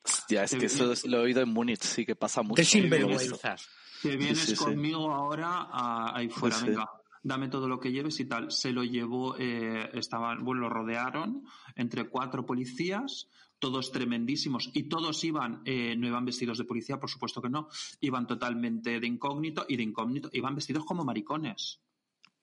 Hostia, es Te que eso es- lo he oído en Múnich, sí, que pasa mucho. Sinvergüenzas. te vienes sí, sí. conmigo ahora a- ahí fuera, Sí. venga, dame todo lo que lleves y tal. Se lo llevó, eh, estaban, bueno, lo rodearon entre cuatro policías, todos tremendísimos, y todos iban, eh, no iban vestidos de policía, por supuesto que no, iban totalmente de incógnito, y de incógnito, iban vestidos como maricones.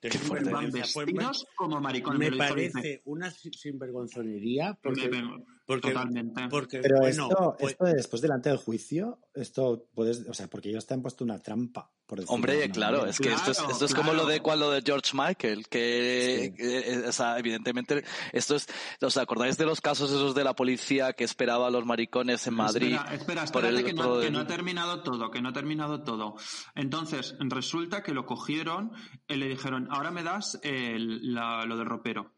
Qué Qué fuerte. Iban sinvergüenza. Pues, vestidos como maricones. me parece dice, una sin- sinvergonzonería porque me- me- Porque, Totalmente. porque Pero bueno, esto, pues- esto después delante del juicio, esto puedes, o sea, porque ellos te han puesto una trampa. Por Hombre, claro, manera. es que esto es, esto es como lo de claro. cuando de George Michael, que, Sí. eh, eh, o sea, evidentemente, esto es, ¿os acordáis de los casos esos de la policía que esperaba a los maricones en Madrid? Espera, espera, por espérate el que, no, que ha terminado todo, que no ha terminado todo. Entonces, resulta que lo cogieron y le dijeron, ahora me das el- la- lo del ropero,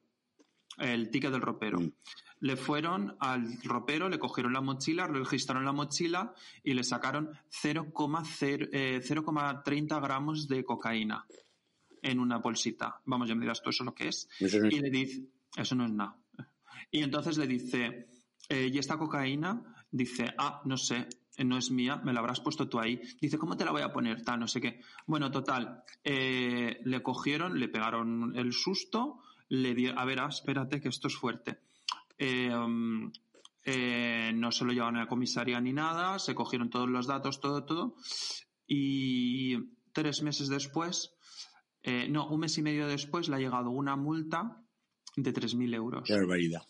el ticket del ropero. Mm. Le fueron al ropero, le cogieron la mochila, registraron la mochila y le sacaron 0,0, eh, 0,30 gramos de cocaína en una bolsita. Vamos, ya me dirás tú eso lo que es. Eso no es- Y le dice, eso no es nada. Y entonces le dice, eh, ¿y esta cocaína? Dice, ah, no sé, no es mía, me la habrás puesto tú ahí. Dice, ¿cómo te la voy a poner? Tal, no sé qué. Bueno, total, eh, le cogieron, le pegaron el susto, le di, a ver, ah, espérate que esto es fuerte. Eh, um, eh, no se lo llevaron a la comisaría ni nada, se cogieron todos los datos, todo, todo. Y tres meses después, eh, no, un mes y medio después, le ha llegado una multa de 3.000 euros. Qué barbaridad.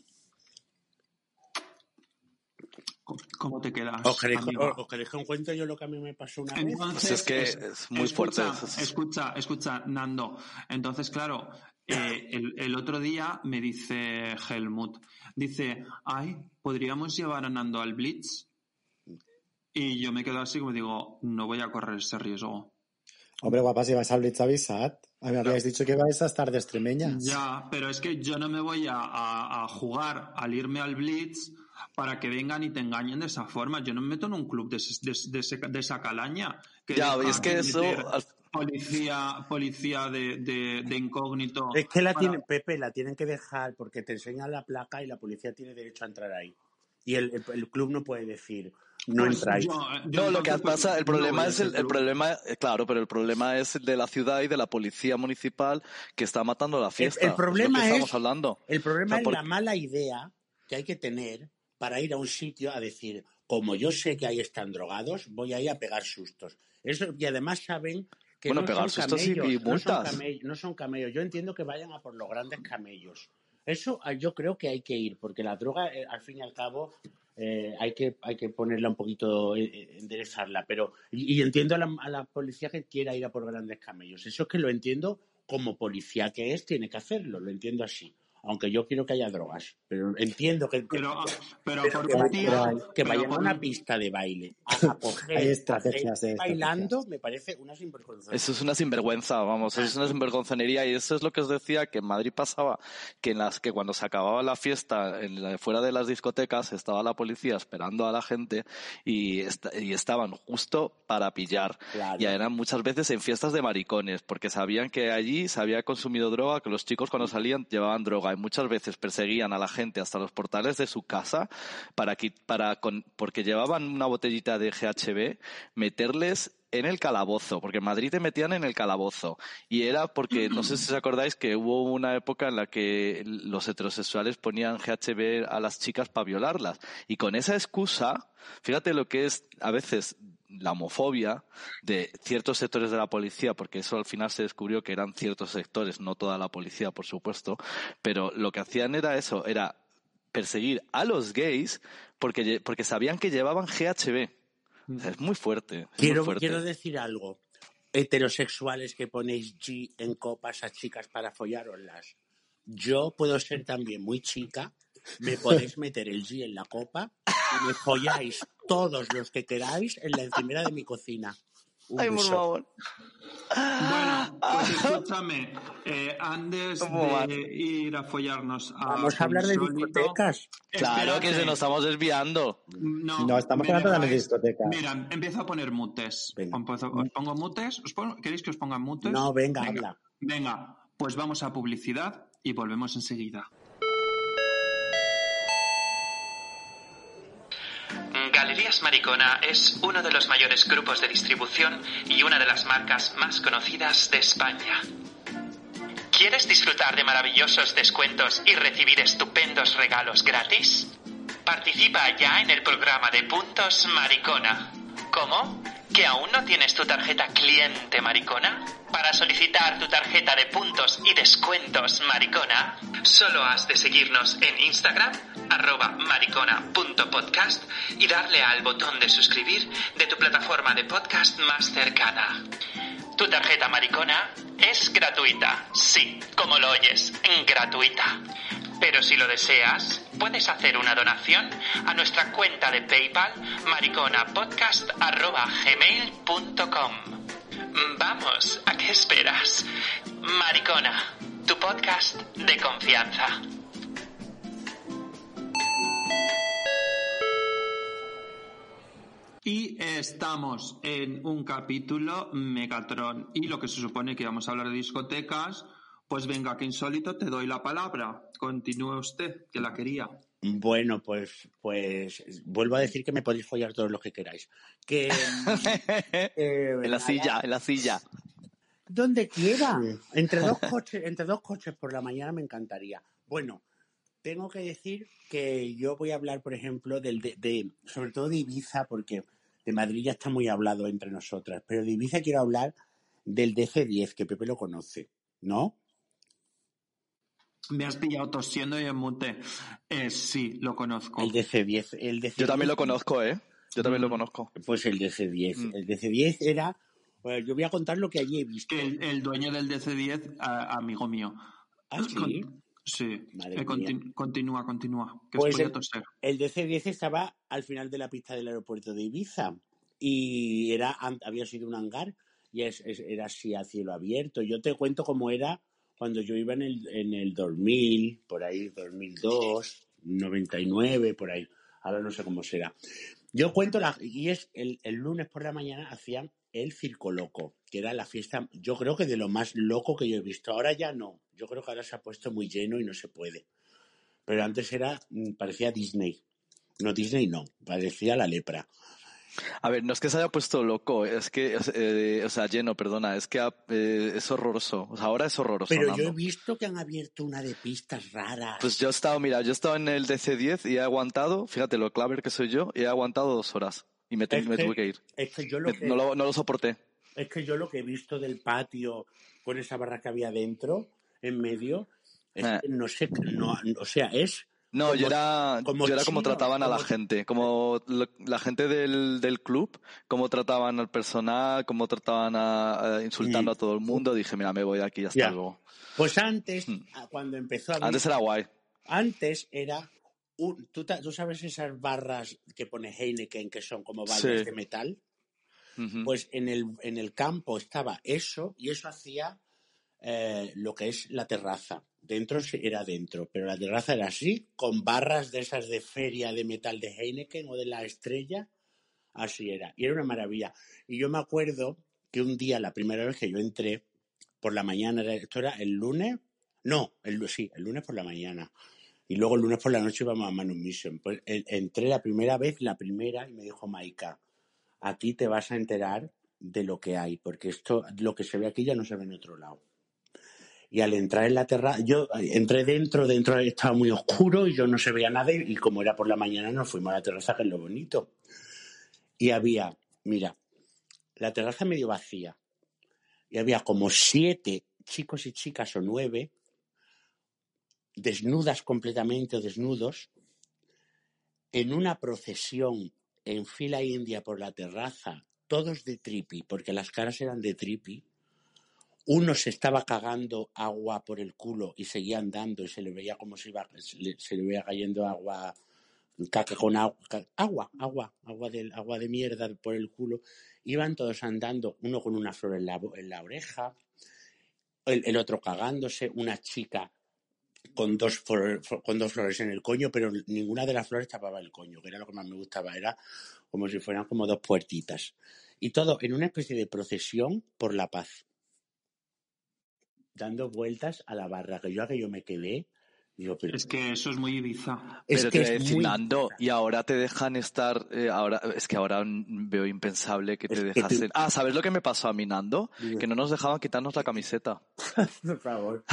¿Cómo te quedas? Os queréis, os- queréis cuente yo lo que a mí me pasó una vez. Entonces, Pues es que es muy fuerte Escucha, eso. escucha, escucha, Nando. Entonces, claro, eh, el, el otro día me dice Helmut, dice, ay, ¿podríamos llevar a Nando al Blitz? Y yo me quedo así como digo, no voy a correr ese riesgo. Hombre, guapa, si vais al Blitz avisad. A mí habíais dicho que vais a estar de extremeñas. Ya, pero es que yo no me voy a, a- a jugar al irme al Blitz para que vengan y te engañen de esa forma. Yo no me meto en un club de, ese- de, de ese- de esa calaña. Que Ya, y es que eso, al- Policía, policía de, de- de incógnito. Es que la para- tienen, Pepe, la tienen que dejar porque te enseñan la placa y la policía tiene derecho a entrar ahí. Y el, el- el club no puede decir, no Pues entráis. yo- yo No, lo que pasa, el no problema a es el, el problema, eh, claro, pero el problema es el de la ciudad y de la policía municipal que está matando la fiesta. el problema es lo que estamos es- hablando. El problema O sea, es por- la mala idea que hay que tener para ir a un sitio a decir, como yo sé que ahí están drogados, voy ahí a pegar sustos. Eso, y además saben que Bueno, no pegar son sustos camellos, y no son, camellos, no son camellos. Yo entiendo que vayan a por los grandes camellos. Eso ah, yo creo que hay que ir, porque la droga, eh, al fin y al cabo, eh, hay, que, hay que ponerla un poquito, eh, eh, enderezarla. Pero, y, y entiendo a la, a la policía que quiera ir a por grandes camellos. Eso es que lo entiendo como policía que es, tiene que hacerlo, lo entiendo así. Aunque yo quiero que haya drogas, pero entiendo que, Pero, pero pero por que, un vayan- que a una un- pista de baile a, a coger Hay estrategias, hay bailando, me parece una sinvergüenza. Eso es una sinvergüenza, vamos, eso es una sinvergonzonería y eso es lo que os decía que en Madrid pasaba, que en las que cuando se acababa la fiesta en la- fuera de las discotecas estaba la policía esperando a la gente y estaban justo para pillar. Claro. Y eran muchas veces en fiestas de maricones, porque sabían que allí se había consumido droga, que los chicos cuando salían llevaban droga y muchas veces perseguían a la gente hasta los portales de su casa para, para con- porque llevaban una botellita de GHB, meterles en el calabozo, porque en Madrid te metían en el calabozo. Y era porque, no sé si os acordáis, que hubo una época en la que los heterosexuales ponían GHB a las chicas para violarlas. Y con esa excusa, fíjate lo que es a veces la homofobia de ciertos sectores de la policía, porque eso al final se descubrió que eran ciertos sectores, no toda la policía, por supuesto, pero lo que hacían era eso, era perseguir a los gays porque, porque sabían que llevaban GHB. O sea, es muy fuerte. es muy Quiero, fuerte. quiero decir algo. Heterosexuales que ponéis G en copas a chicas para follároslas. Yo puedo ser también muy chica, me podéis meter el G en la copa y me folláis todos los que queráis en la encimera de mi cocina. Un Ay, por favor. Bueno, pues escúchame, eh, antes de ir a follarnos a Vamos a hablar de discotecas. Claro que se nos estamos desviando. No, No, estamos hablando de discotecas. Mira, empiezo a poner mutes. Venga. Os pongo mutes. ¿Os pongo- ¿Queréis que os ponga mutes? No, venga, habla. Venga, pues vamos a publicidad y volvemos enseguida. Galerías Maricona es uno de los mayores grupos de distribución y una de las marcas más conocidas de España. ¿Quieres disfrutar de maravillosos descuentos y recibir estupendos regalos gratis? Participa ya en el programa de puntos Maricona. ¿Cómo? ¿Que aún no tienes tu tarjeta cliente maricona? Para solicitar tu tarjeta de puntos y descuentos maricona, solo has de seguirnos en Instagram, arroba maricona.podcast y darle al botón de suscribir de tu plataforma de podcast más cercana. Tu tarjeta maricona es gratuita, sí, como lo oyes, gratuita. Pero si lo deseas, puedes hacer una donación a nuestra cuenta de PayPal mariconapodcast.gmail.com Vamos, ¿a qué esperas? Maricona, tu podcast de confianza. Y estamos en un capítulo Megatron. Y lo que se supone que vamos a hablar de discotecas, pues venga, que insólito, te doy la palabra. Continúe usted, que la quería. Bueno, pues, pues vuelvo a decir que me podéis follar todos los que queráis. Que, eh, en la silla, en la silla. Donde quieran. Entre dos coches, entre dos coches por la mañana me encantaría. Bueno, tengo que decir que yo voy a hablar, por ejemplo, del de, de- sobre todo de Ibiza, porque de Madrid ya está muy hablado entre nosotras, pero de Ibiza quiero hablar del DC10, que Pepe lo conoce, ¿no? Me has pillado tosiendo y en mute. Eh, sí, lo conozco. El DC10. El DC10 Yo también lo conozco, ¿eh? Yo también lo Mm. conozco. Pues el DC10. Mm. El DC10 era. bueno, yo voy a contar lo que allí he visto. El, el dueño del DC10, a- amigo mío. Ah, sí. Con- sí. Madre Eh, conti- continúa, continúa. Que Pues os voy a el- toser. El DC10 estaba al final de la pista del aeropuerto de Ibiza y era había sido un hangar y es- es- era así a cielo abierto. Yo te cuento cómo era cuando yo iba en el, en el 2000, por ahí, 2002, 99, por ahí. Ahora no sé cómo será. Yo cuento, la, y es el, el lunes por la mañana hacían el Circo Loco, que era la fiesta, yo creo que de lo más loco que yo he visto. Ahora ya no. Yo creo que ahora se ha puesto muy lleno y no se puede. Pero antes era, mm, parecía Disney. No, Disney no, parecía la lepra. A ver, no es que se haya puesto loco, es que, eh, o sea, lleno, perdona, es que eh, es horroroso. O sea, ahora es horroroso. Pero yo he visto que han abierto una de pistas raras. Pues yo he estado, mira, yo he estado en el DC10 y he aguantado, fíjate lo claver que soy yo, y he aguantado dos horas. Y me, tuve que ir. es que yo lo Me- que, no, lo, no lo soporté. es que yo lo que he visto del patio con esa barra que había dentro, en medio, es Eh. que no sé, no, o sea, es No, como- yo era, como yo era como trataban a la gente, como lo- la gente del, del club, cómo trataban al personal, cómo trataban a, a- insultando Mm. a todo el mundo. Dije, mira, me voy de aquí hasta Ya. luego. Pues antes, Hmm. cuando empezó a Antes era guay. antes era un, ¿tú, tú sabes esas barras que pone Heineken que son como Sí. de metal? Pues en el, en el campo estaba eso y eso hacía eh, lo que es la terraza. Dentro era dentro, pero la terraza era así, con barras de esas de feria de metal de Heineken o de la estrella, así era. Y era una maravilla. Y yo me acuerdo que un día, la primera vez que yo entré, por la mañana, esto era el lunes, no, el, sí, el lunes por la mañana. Y luego el lunes por la noche íbamos a Manu Mission. Pues en- entré la primera vez, la primera, y me dijo Maika, aquí te vas a enterar de lo que hay, porque esto, lo que se ve aquí ya no se ve en otro lado. Y al entrar en la terraza, yo eh, entré dentro, dentro estaba muy oscuro y yo no se veía nada, y como era por la mañana nos fuimos a la terraza, que es lo bonito. Y había, mira, la terraza medio vacía, y había como siete chicos y chicas o nueve, desnudas completamente o desnudos, en una procesión en fila india por la terraza, todos de tripi, porque las caras eran de tripi. Uno se estaba cagando agua por el culo y seguía andando y se le veía como si iba, se le, veía cayendo agua, con agua, agua, agua, agua de, agua de mierda por el culo. Iban todos andando, uno con una flor en la, en la oreja, el, otro cagándose, una chica con dos, flor- flo- con dos flores en el coño, pero ninguna de las flores tapaba el coño, que era lo que más me gustaba, era como si fueran como dos puertitas. Y todo en una especie de procesión por la paz, dando vueltas a la barra, que yo aquello me quedé, Digo, pero Es que eso es muy Ibiza. es Pero que te voy a es decir, muy- Nando, y ahora te dejan estar, eh, ahora, es que ahora veo impensable que te dejasen. Ah, ¿sabes lo que me pasó a mí, Nando? Que no nos dejaban quitarnos la camiseta. Por favor.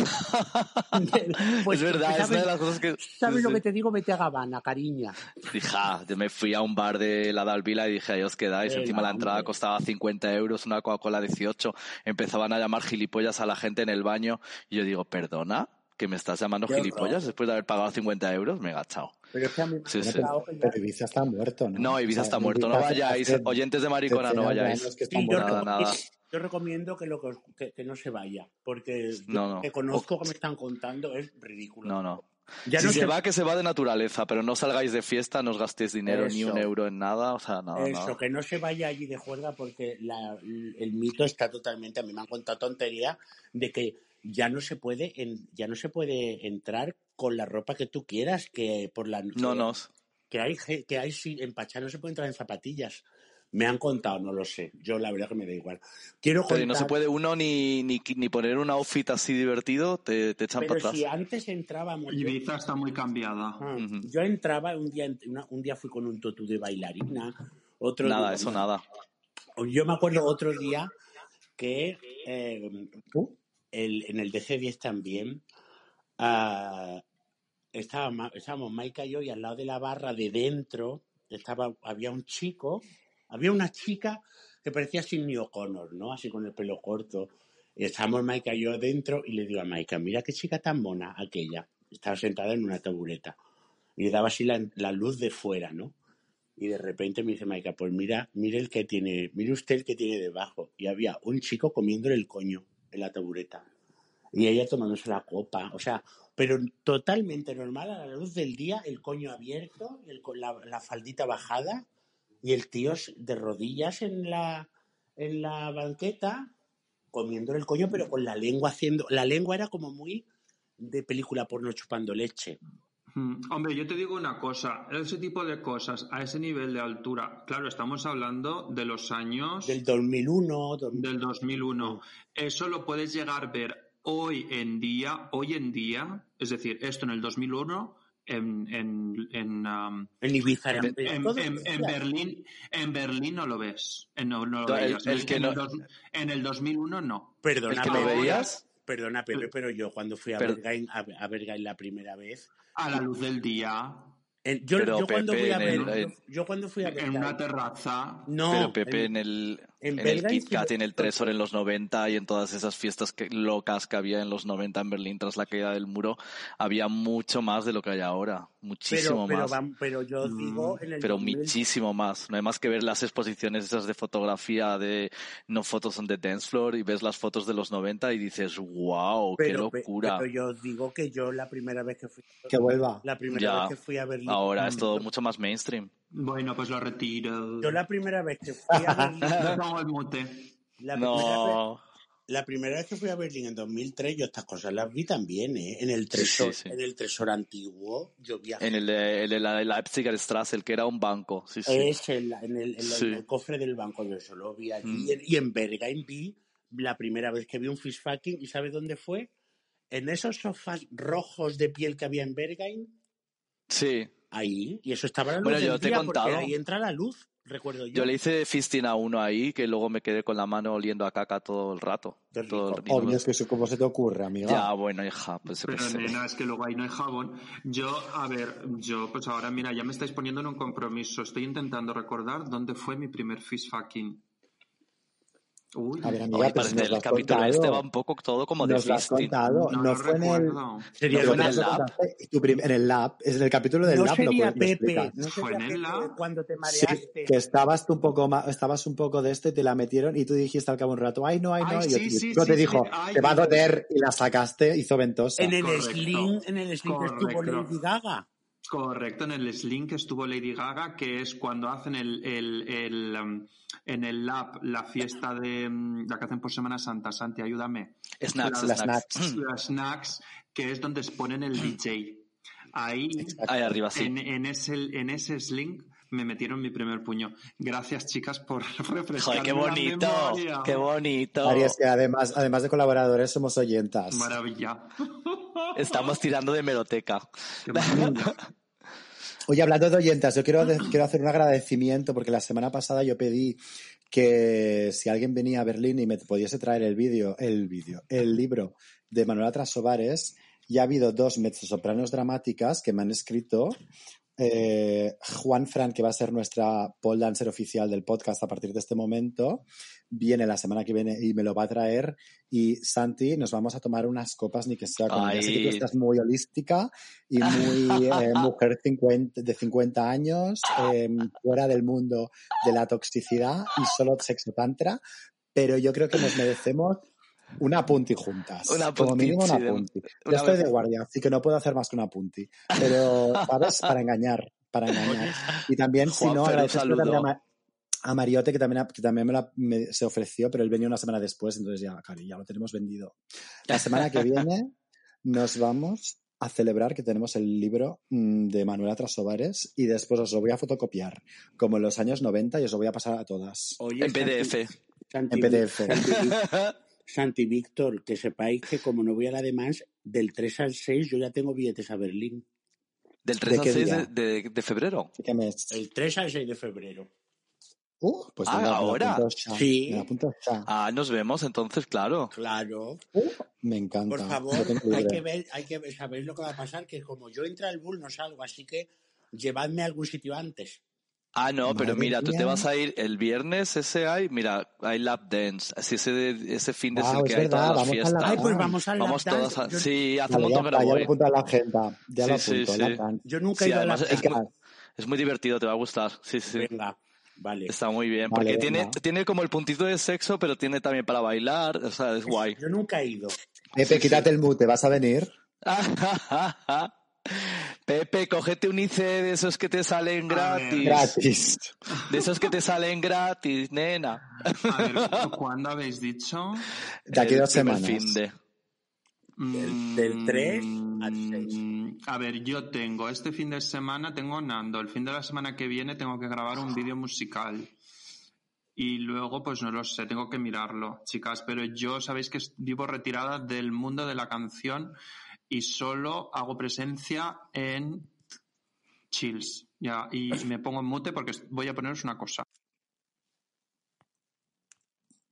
es verdad, es ¿sabes- una de las cosas que... ¿Sabes sí, lo sí. que te digo? Vete a Gabana, cariña. Dije, ah, yo me fui a un bar de la Dalvila y dije, ahí os quedáis. Encima la entrada hombre. costaba 50 euros, una Coca-Cola 18. Empezaban a llamar gilipollas a la gente en el baño. Y yo digo, ¿perdona? ¿Que me estás llamando gilipollas horror. después de haber pagado 50 euros? Me he agachado. Pero es que a mí Sí, me ha sí. Pero Ibiza está muerto, ¿no? No, Ibiza O sea, está muerto. No Ibiza vayáis. hace Oyentes de Maricona, no vayáis. que Sí, yo. Nada, recomiendo, nada. yo recomiendo que, lo, que, que no se vaya, porque No, no. que conozco que me están contando es ridículo. No, no. Ya si no se sé- va, que se va de naturaleza, pero no salgáis de fiesta, no os gastéis dinero ni Eso. un euro en nada, o sea, nada, Eso, nada. que no se vaya allí de juerga porque la- el mito está totalmente, a mí me han contado tontería de que ya no se puede en- ya no se puede entrar con la ropa que tú quieras, que por la No, no. que hay que hay sí, en Pachá no se puede entrar en zapatillas. Me han contado, no lo sé. Yo la verdad que me da igual. Quiero Pero no se puede uno ni, ni, ni poner un outfit así divertido, te, te echan Pero para si atrás. antes entrábamos yo- Ibiza está muy cambiada. Ah, Ujú. Yo entraba un día, una- un día fui con un tutú de bailarina, otro Nada, día- eso nada. Yo me acuerdo otro día que eh, el- en el DC10 también ah, estaba, Ma- estábamos Maika y yo y al lado de la barra de dentro estaba, había un chico, había una chica que parecía Sidney O'Connor, ¿no? Así con el pelo corto. Y estábamos Maika y yo dentro y le digo a Maika, mira qué chica tan mona aquella. Estaba sentada en una tabureta. Y le daba así la, la luz de fuera, ¿no? Y de repente me dice Maika, pues mira, mire el que tiene, mire usted el que tiene debajo. Y había un chico comiéndole el coño en la tabureta. Y ella tomándose la copa. O sea, pero totalmente normal a la luz del día, el coño abierto, el la, la faldita bajada y el tío de rodillas en la, en la banqueta comiéndole el coño, pero con la lengua haciendo. La lengua era como muy de película porno chupando leche. Mm, Hombre, yo te digo una cosa, ese tipo de cosas a ese nivel de altura, claro, estamos hablando de los años Del 2001, dos- del 2001. Eso lo puedes llegar a ver hoy en día, hoy en día, es decir, esto en el 2001, en, en, en, um, en Ibiza. en, en- en Berlín, en Berlín no lo ves. En, no, no lo el- veías. el En- que en, no- el dos- en el 2001 no. Perdona, ¿El que no Pepe, veías? Perdona, Pepe, pero yo cuando fui a Pero- Bergain, a, a Bergain la primera vez, A la luz del día, en- yo, Pero, yo cuando fui a en el- en- yo, cuando fui a en Bergain, una terraza. no, Pero Pepe, en- en el, en en el Kit Kat, sí- en el Tresor en los 90 y en todas esas fiestas que- locas que había en los 90 en Berlín tras la caída del muro, había mucho más de lo que hay ahora. Muchísimo pero, más. pero yo Mm, digo en el pero 2000 muchísimo más. No hay más que ver las exposiciones esas de fotografía de no fotos on the dance floor y ves las fotos de los 90 y dices, wow, qué pero, locura. pero yo os digo que yo la primera vez que fui Que vuelva. la primera Ya. vez que fui a Berlín Ahora es todo mucho más mainstream. Bueno, pues lo retiro. yo la primera vez que fui a Berlín pongo el mute. la primera vez No, La primera vez que fui a Berlín en 2003, yo estas cosas las vi también, ¿eh? En el tresor, sí, sí. en el tresor antiguo, yo vi a en el de, el de la Leipziger Straße, el que era un banco. Sí, sí. Es en, el, en la- Sí. en el cofre del banco, yo eso lo vi allí. Mm. Y en- Y en Berghain vi la primera vez que vi un fish fucking, ¿y sabes dónde fue? En esos sofás rojos de piel que había en Berghain, Sí. Ahí, y eso estaba la luz Bueno, del yo te he contado. ahí entra la luz, recuerdo yo. Yo le hice fisting a uno ahí que luego me quedé con la mano oliendo a caca todo el rato. Todo el- Obvio, es que eso, ¿cómo se te ocurre, amiga? Ya, bueno, hija, pues Pero sé. nena, es que luego ahí no hay jabón. Yo, a ver, yo pues ahora mira, ya me estáis poniendo en un compromiso. Estoy intentando recordar dónde fue mi primer fish fucking. Uy, A ver, amiga, Oye, pero parece si nos el capítulo contado. este va un poco todo como de fisting. no, No, lo fue en el, recuerdo. Sería No, en el lab. En el lab, es en el capítulo del no lab. lo sería puedes Pepe, no Fue sería en el lab. cuando te Sí, mareaste. que estabas tú un poco estabas un poco de esto y te la metieron y tú dijiste al cabo de un rato, ay no, ay no, Ay, y sí, el sí, sí, te sí. dijo, Ay, te va a doler y la sacaste, hizo ventosa. En el Correcto. sling, en el sling que estuvo. Lady Gaga. Correcto, en el Sling que estuvo Lady Gaga, que es cuando hacen el, el, el, um, en el lab la fiesta de um, la que hacen por Semana Santa. Santi, ayúdame. Snacks, Las snacks. Las snacks, que es donde ponen el DJ. Ahí, Ahí arriba, sí. en, en ese, en ese Sling, me metieron mi primer puño. Gracias, chicas, por refrescarme Joder, qué bonito, qué bonito. Que además, además de colaboradores somos oyentas. Maravilla. Estamos tirando de meroteca. Oye, hablando de oyentas, yo quiero, quiero hacer un agradecimiento porque la semana pasada yo pedí que si alguien venía a Berlín y me pudiese traer el vídeo, el vídeo, el libro de Manuela Trasobares, ya ha habido dos mezzosopranos dramáticas que me han escrito. Eh, Juan Fran, que va a ser nuestra pole dancer oficial del podcast a partir de este momento, viene la semana que viene y me lo va a traer. Y Santi, nos vamos a tomar unas copas, ni que sea con ella. Sé que tú estás muy holística y muy eh, mujer 50 de 50 años, eh, fuera del mundo de la toxicidad y solo sexo tantra, pero yo creo que nos merecemos una punti juntas. Una como punti, mínimo una sí, punti. Yo una estoy vez- de guardia, así que no puedo hacer más que una punti. Pero, ¿sabes? Para engañar, para engañar. Y también, si Juanfer, no, también a, Mariote, que también, que también me, la- me- se ofreció, pero él venía una semana después, entonces ya, cari, ya lo tenemos vendido. La semana que viene nos vamos a celebrar que tenemos el libro mm, de Manuela Trasobares y después os lo voy a fotocopiar, como en los años 90, y os lo voy a pasar a todas. Oye, En PDF. En PDF. Santi Víctor, que sepáis que como no voy a la demás, del 3 al 6 yo ya tengo billetes a Berlín. Del ¿De 3 al qué 6 día? de, de- de febrero. ¿Qué mes? El 3 al 6 de febrero. Uh, pues Ah, ¿ahora? Sí. Ah, nos vemos entonces, claro. Claro. Me encanta. Por favor, hay que ver, hay que sabéis lo que va a pasar, que como yo entre al bull no salgo, así que llevadme a algún sitio antes. Ah, no, pero Madre mira, tú te mía. vas a ir el viernes, ese hay, mira, hay lap dance. Así ese, ese fin de es Wow, el que es hay verdad, todas las vamos a fiestas. la- Ay, pues vamos al Vamos lap dance. todas a... Yo, Sí, hace Vale, un ya, montón que está, no ya lo voy. apunto a la agenda. Ya Sí, lo sí, apunto. sí. la plan. yo nunca Sí, he ido a la además es muy, es muy divertido, te va a gustar. Sí, sí. Venga, vale. Está muy bien, Vale, porque tiene, venga. tiene como el puntito de sexo, pero tiene también para bailar, o sea, es guay. Yo nunca he ido. Pepe, quítate el mute, ¿vas a venir? Pepe, cógete un IC de esos que te salen gratis. Gratis. De esos que te salen gratis, nena. A ver, ¿cuándo habéis dicho? De aquí dos semanas. fin de- Del- del tres al Mm, A ver, yo tengo este fin de semana, tengo Nando. El fin de la semana que viene tengo que grabar un vídeo musical. Y luego, pues no lo sé, tengo que mirarlo, chicas. Pero yo sabéis que vivo retirada del mundo de la canción y solo hago presencia en chills. Ya, y me pongo en mute porque voy a poneros una cosa.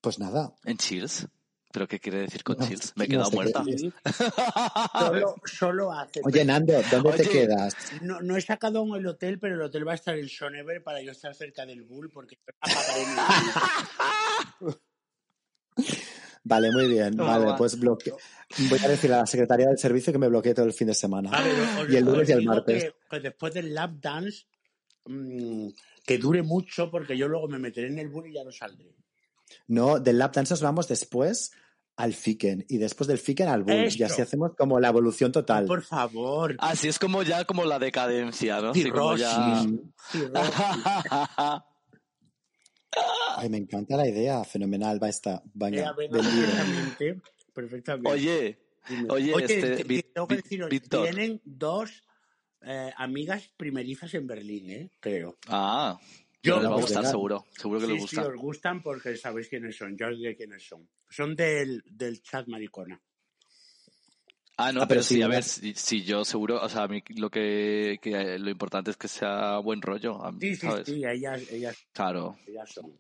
Pues nada. ¿En Chills? ¿Pero qué quiere decir con No, Chills? Me he no quedado sé qué muerta. Solo, solo hace. Oye, Nando, ¿dónde te quedas? No, no he sacado aún el hotel, pero el hotel va a estar en Sonever para yo estar cerca del Bull porque Vale, muy bien. No, Vale, va. pues bloque... voy a decir a la secretaria del servicio que me bloquee todo el fin de semana. Vale, os- Y el lunes y el martes. Que, que después del lap dance, mm, que dure mucho porque yo luego me meteré en el Bull y ya no saldré. No, del lap dance nos vamos después al Fiken y después del Fiken al Bull. Y así hacemos como la evolución total. Por favor. Así es como ya como la decadencia, ¿no? Así como ya... Sí. Ay, me encanta la idea. Fenomenal. Va esta. Eh, Venga, venga, vendido. perfectamente. perfectamente. Oye, Dime. oye, este, Vi- tengo que deciros, Víctor. tienen dos eh, amigas primerizas en Berlín, ¿eh? Creo. Ah, Yo- les va a gustar seguro. Seguro que sí, les sí, gusta. os gustan porque sabéis quiénes son. Yo os diré quiénes son. Son del, del chat maricona. Ah, no, Ah, pero, pero sí, sí, a ver, si, si yo seguro, o sea, a mí lo que, que lo importante es que sea buen rollo, Sí, sí, sí, ellas, ellas, Claro, ellas son.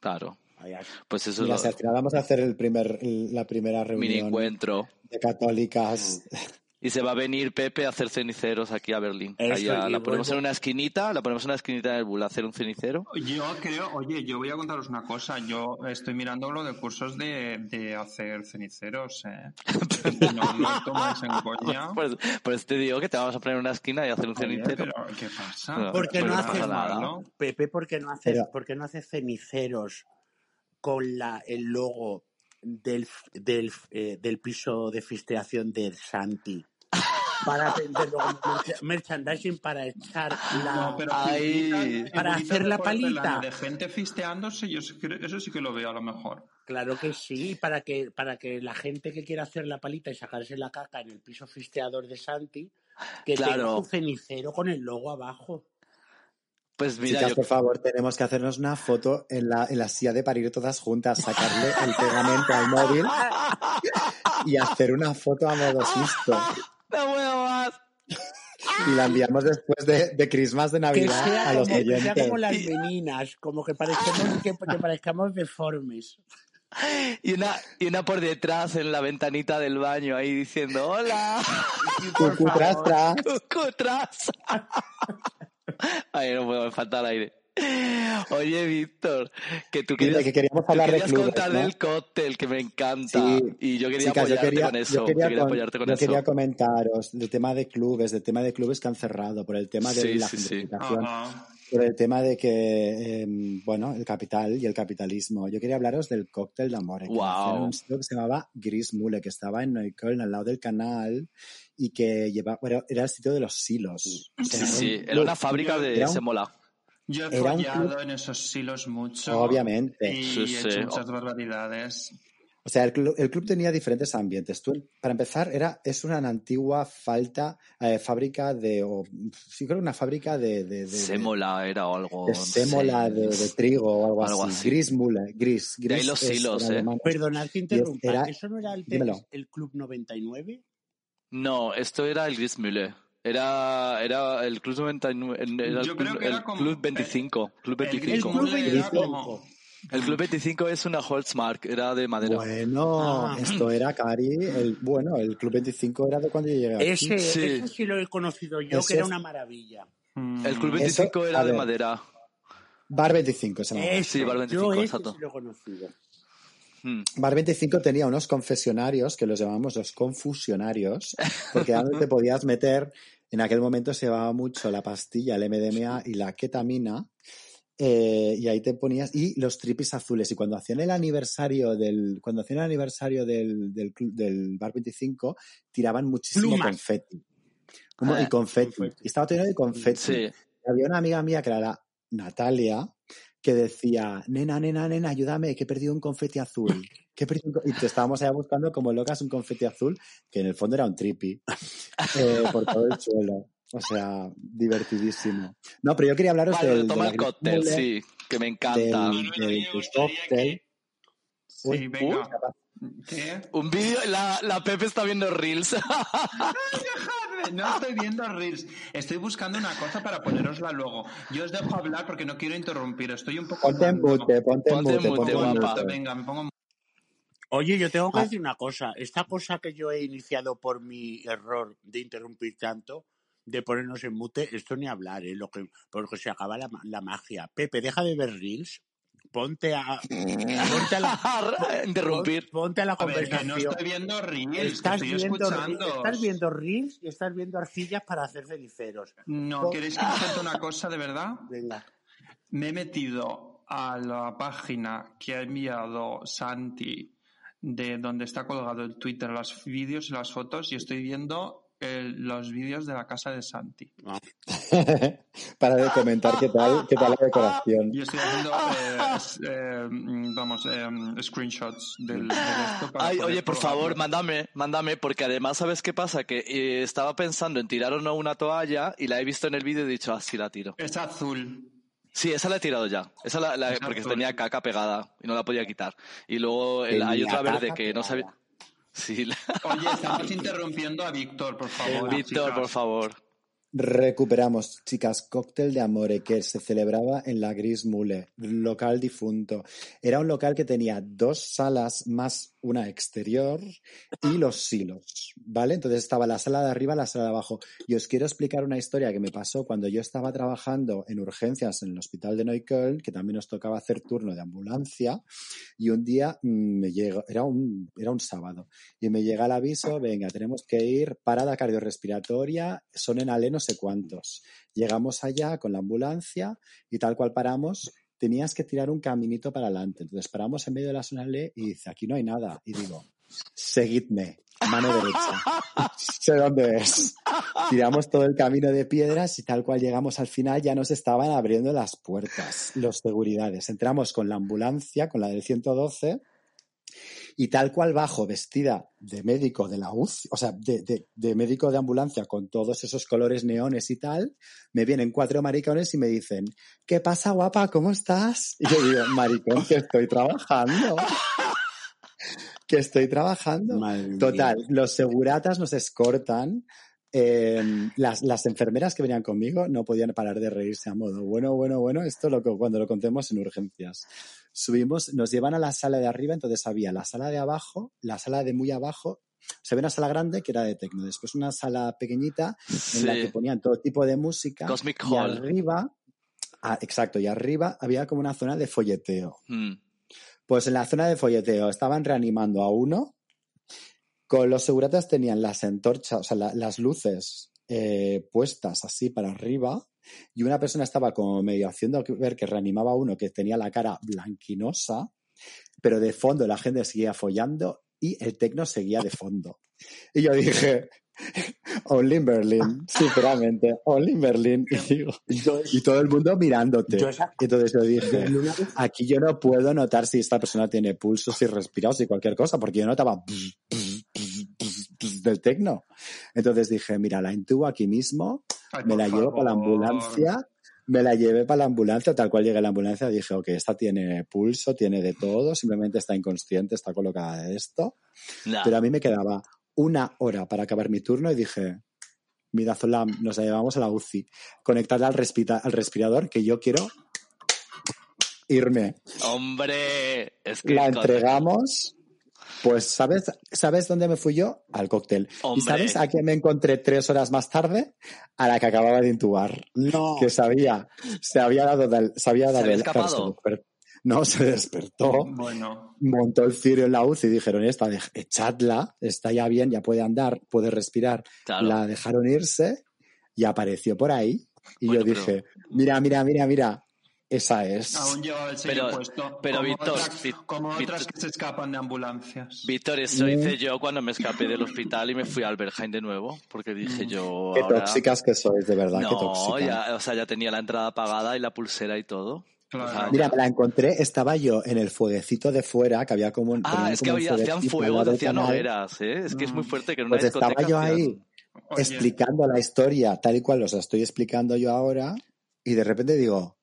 claro. Ellas. Pues eso Mira, es si al final vamos a hacer el primer, el- la primera lo, mini reunión encuentro. de católicas. Y se va a venir Pepe a hacer ceniceros aquí a Berlín. Eso, Ahí a- y la ponemos en una esquinita, la ponemos en una esquinita en el bull a hacer un cenicero. Yo creo, oye, yo voy a contaros una cosa. Yo estoy mirando lo de cursos de, de hacer ceniceros, ¿eh? No lo tomáis en coña. Pues, pues te digo que te vamos a poner en una esquina y hacer un Oye, cenicero. pero ¿qué pasa? No, ¿Por qué no Pues haces pasa nada. malo? Pepe, ¿por qué no haces, Pero- por qué no haces ceniceros con la, el logo del, del, eh, del piso de fisteación de Santi? Para vender merchandising para echar la. No, pero Ay. Para hacer la palita. De gente fisteándose, yo eso sí que lo veo a lo mejor. Claro que sí, para que, para que la gente que quiera hacer la palita y sacarse la caca en el piso fisteador de Santi, que tenga Claro. su cenicero con el logo abajo. Pues mira, Chicas, yo- por favor, tenemos que hacernos una foto en la, en la silla de parir todas juntas, sacarle el pegamento al móvil y hacer una foto a modo susto. no puedo más. Y la enviamos después de, de Christmas de Que Navidad sea, a los como, que sea oyentes. como las meninas, como que parezcamos, que, que parezcamos deformes. Y una, y una por detrás en la ventanita del baño ahí diciendo hola. Cucu, tras, tras. Ay, no puedo, me falta el aire. Oye, Víctor, que tú querías, que queríamos tú hablar de querías clubes, contar ¿no? del cóctel, que me encanta. Sí. Y yo quería Chicas, yo apoyarte quería, con eso. yo quería, yo quería con- apoyarte con yo eso. quería comentaros del tema de clubes, del tema de clubes que han cerrado, por el tema de Sí, la sí, por el tema de que, eh, bueno, el capital y el capitalismo. Yo quería hablaros del cóctel de amor, nació en un sitio que se llamaba Gris Mule, que estaba en Neukölln, al lado del canal, y que lleva, bueno, era el sitio de los silos. O sea, Sí, un sí, era club- una fábrica de Era un- semola. Yo he Era club- en esos silos mucho. Obviamente. Y Sí, he sí. hecho muchas barbaridades. O sea, el club, el club tenía diferentes ambientes. Tú, para empezar, era, es una antigua falta, eh, fábrica de, o, sí creo una fábrica de, de, de- de- Semola era o algo. de sémola, de, de trigo o algo, Algo así. así. Gris Mule, gris. De ahí gris los en ¿eh? Perdonad que interrumpa. era- ¿Eso no era el, el Club 99? No, esto era el Grismühle. Era, era el Club 99. Era el, Yo creo club, que era el como- Club 25. Club el 25. Club Grismühle era 25. como- El Club 25 es una Holzmark, era de madera. Bueno, Ah. esto era Cari. El, bueno, el Club 25 era de cuando yo llegué aquí. Ese, Sí. ese sí lo he conocido yo, Ese que era una maravilla. Mm. El Club Eso, 25 a era de ver. madera. Bar 25 se llamaba. Ese, Sí, Bar 25, yo ese exacto. sí lo he conocido. Mm. Bar 25 tenía unos confesionarios que los llamamos los confusionarios, porque era donde te podías meter, en aquel momento se llevaba mucho la pastilla, el MDMA y la ketamina, eh, y ahí te ponías, y los tripis azules, y cuando hacían el aniversario del, cuando hacían el aniversario del, del, Bar 25, tiraban muchísimo Plumas. confeti. Como, Ah, y confeti. confeti. Y estaba lleno de confeti. Sí. Había una amiga mía que era la Natalia que decía, nena, nena, nena, ayúdame, que he perdido un confeti azul. Que he perdido un co-". Y te estábamos allá buscando como locas un confeti azul, que en el fondo era un trippy, eh, por todo el suelo. O sea, divertidísimo. No, pero yo quería hablaros Vale, del, de el cóctel, sí, que me encanta. del, del- del cóctel. Sí, Uy, venga. uy, ¿Qué? Un vídeo, la, la Pepe está viendo Reels. No estoy viendo Reels. Estoy buscando una cosa para ponerosla luego. Yo os dejo hablar porque no quiero interrumpir. Estoy un poco. Ponte en mute, ponte en mute, ponte en guapa. mute. Venga, me pongo. Oye, yo tengo que Ah. decir una cosa. Esta cosa que yo he iniciado por mi error de interrumpir tanto, de ponernos en mute, esto ni hablar, ¿eh? Lo que, porque se acaba la, la magia. Pepe, deja de ver reels. Ponte a, ponte a la, Interrumpir. ponte a la A ver, que conversación. no estoy viendo Reels, que Estás estoy viendo, escuchando. estás viendo reels y estás viendo arcillas para hacer ceniceros. No, ¿queréis que os cuente una cosa de verdad? Venga. Me he metido a la página que ha enviado Santi de donde está colgado el Twitter, los vídeos y las fotos, y estoy viendo los vídeos de la casa de Santi. Para de comentar qué tal, qué tal la decoración. Y estoy haciendo, eh, es- eh, vamos, eh, screenshots del, del esto para Ay, oye, por favor, mándame, mándame, porque además, ¿sabes qué pasa? Que eh, estaba pensando en tirar o no una toalla y la he visto en el vídeo y he dicho, ah, sí la tiro. Es azul. Sí, esa la he tirado ya. Esa la, la- porque tenía caca pegada y no la podía quitar. Y luego el- hay otra verde que no sabía. Pegada. Sí, la- Oye, estamos interrumpiendo a Víctor, por favor. Víctor, chicas. por favor. Recuperamos, chicas, cóctel de amore que se celebraba en la Gris Mule, local difunto. Era un local que tenía dos salas más una exterior y los silos, ¿vale? Entonces estaba la sala de arriba, la sala de abajo. Y os quiero explicar una historia que me pasó cuando yo estaba trabajando en urgencias en el hospital de Neukölln, que también nos tocaba hacer turno de ambulancia, y un día mm, me llegó, era un, era un sábado, y me llega el aviso, venga, tenemos que ir, parada cardiorrespiratoria, son en Ale no sé cuántos. Llegamos allá con la ambulancia y tal cual paramos, tenías que tirar un caminito para adelante. Entonces paramos en medio de la zona L y dice, aquí no hay nada. Y digo, seguidme, mano derecha. sé dónde es. Tiramos todo el camino de piedras y tal cual llegamos al final ya nos estaban abriendo las puertas, los seguridades. Entramos con la ambulancia, con la del 112 Y tal cual bajo vestida de médico de la UCI, o sea, de, de- de médico de ambulancia con todos esos colores neones y tal, me vienen cuatro maricones y me dicen, ¿qué pasa guapa? ¿Cómo estás? Y yo digo, maricón, que estoy trabajando. que estoy trabajando. Madre mía. Total, los seguratas nos escortan. Eh, las, las enfermeras que venían conmigo no podían parar de reírse a modo. Bueno, bueno, bueno, esto lo cuando lo contemos en urgencias. Subimos, nos llevan a la sala de arriba, entonces había la sala de abajo, la sala de muy abajo. Se ve una sala grande que era de tecno, después una sala pequeñita en la que ponían todo tipo de música. Cosmic y Hall. arriba, ah, exacto, y arriba había como una zona de folleteo. Mm. Pues en la zona de folleteo estaban reanimando a uno. Con los seguratas tenían las antorchas, o sea, la- las luces eh, puestas así para arriba. Y una persona estaba como medio haciendo ver que reanimaba a uno que tenía la cara blanquinosa, pero de fondo la gente seguía follando y el tecno seguía de fondo. Y yo dije, Only in Berlin, sinceramente, Only in Berlin. Y, digo, y todo el mundo mirándote. Entonces yo dije, aquí yo no puedo notar si esta persona tiene pulso, si respira o si cualquier cosa, porque yo notaba del tecno. Entonces dije, mira, la intubo aquí mismo, Ay, me la llevo para la ambulancia, me la llevé para la ambulancia, tal cual llegué a la ambulancia, dije, ok, esta tiene pulso, tiene de todo, simplemente está inconsciente, está colocada de esto. Nah. Pero a mí me quedaba una hora para acabar mi turno y dije, Midazolam, nos la llevamos a la UCI, conectarla al, respira- al respirador, que yo quiero irme. Hombre, es que La entregamos. Pues, ¿sabes, ¿sabes dónde me fui yo? Al cóctel. ¿Y sabes a quién me encontré tres horas más tarde? A la que acababa de intubar. No, Que sabía, se había dado, del- se había dado había el- escapado? no, se despertó, Bueno, montó el cirio en la UCI y dijeron, esta, echadla, está ya bien, ya puede andar, puede respirar. Claro. La dejaron irse y apareció por ahí. Y Bueno, yo pero- dije, mira, mira, mira, mira, esa es. aún llevaba el sello Pero- puesto. pero, como Víctor, otras, Vi- como Víctor- otras que se escapan de ambulancias. Víctor, eso Mm. hice yo cuando me escapé del hospital y me fui a Alberheim de nuevo, porque dije Mm. yo Qué ahora... tóxicas que sois, de verdad, qué No, tóxicas. ya, o sea, ya tenía la entrada pagada y la pulsera y todo. Claro. O sea, Mira, me la encontré, estaba yo en el fueguecito de fuera, que había como un. Ah, es que había, hacían al del hacían hogueras, ¿eh? Es que es muy Mm. fuerte que en una Pues estaba yo ahí Oye, explicando la historia tal y cual os la estoy explicando yo ahora, y de repente digo,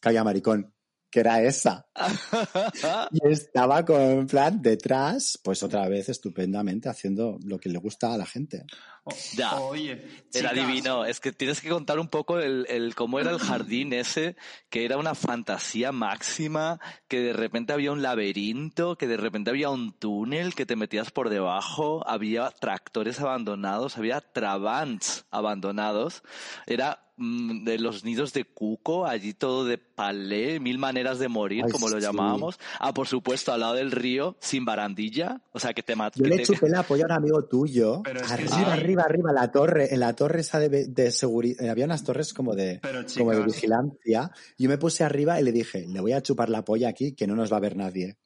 calla maricón, que era esa. Y estaba con en plan detrás, pues otra vez estupendamente haciendo lo que le gusta a la gente. o- Ya. Oye, Era divino. Es que tienes que contar un poco el, el cómo era el jardín ese, que era una fantasía máxima, que de repente había un laberinto, que de repente había un túnel que te metías por debajo, había tractores abandonados, había trabants abandonados. Era de los nidos de cuco, allí todo de palé, mil maneras de morir, Ay, como lo sí. llamábamos. Ah, por supuesto, al lado del río, sin barandilla, o sea, que te mat- Yo que le te- chupé la polla a un amigo tuyo, Pero es que arriba, sí. arriba, arriba, la torre, en la torre esa de, de seguridad, había unas torres como de, Pero, como de vigilancia. Yo me puse arriba y le dije, le voy a chupar la polla aquí, que no nos va a ver nadie.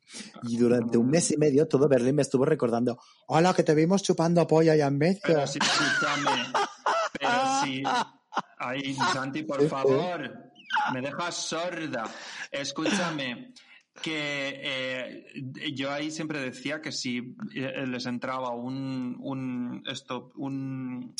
Y durante un mes y medio todo Berlín me estuvo recordando, hola, que te vimos chupando polla ya en medio. Pero sí, escúchame. Pero sí. Ay, Santi, por favor. Me dejas sorda. Escúchame. Que eh, yo ahí siempre decía que si eh, les entraba un, un esto, un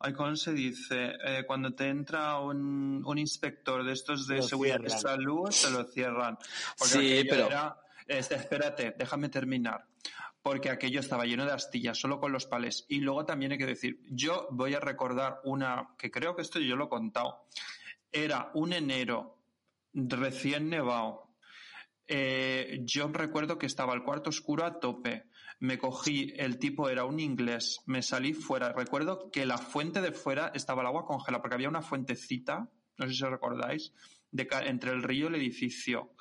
ay, ¿cómo se dice? Eh, cuando te entra un, un inspector de estos de Lo seguridad de cierran. salud, te lo cierran. Porque Sí, pero- era- este, espérate, déjame terminar porque aquello estaba lleno de astillas, solo con los palés. Y luego también hay que decir, yo voy a recordar una, que creo que esto yo lo he contado, era un enero recién nevado. Eh, yo recuerdo que estaba el cuarto oscuro a tope. Me cogí, el tipo era un inglés, me salí fuera. Recuerdo que la fuente de fuera estaba el agua congelada, porque había una fuentecita, no sé si recordáis, de, entre el río y el edificio.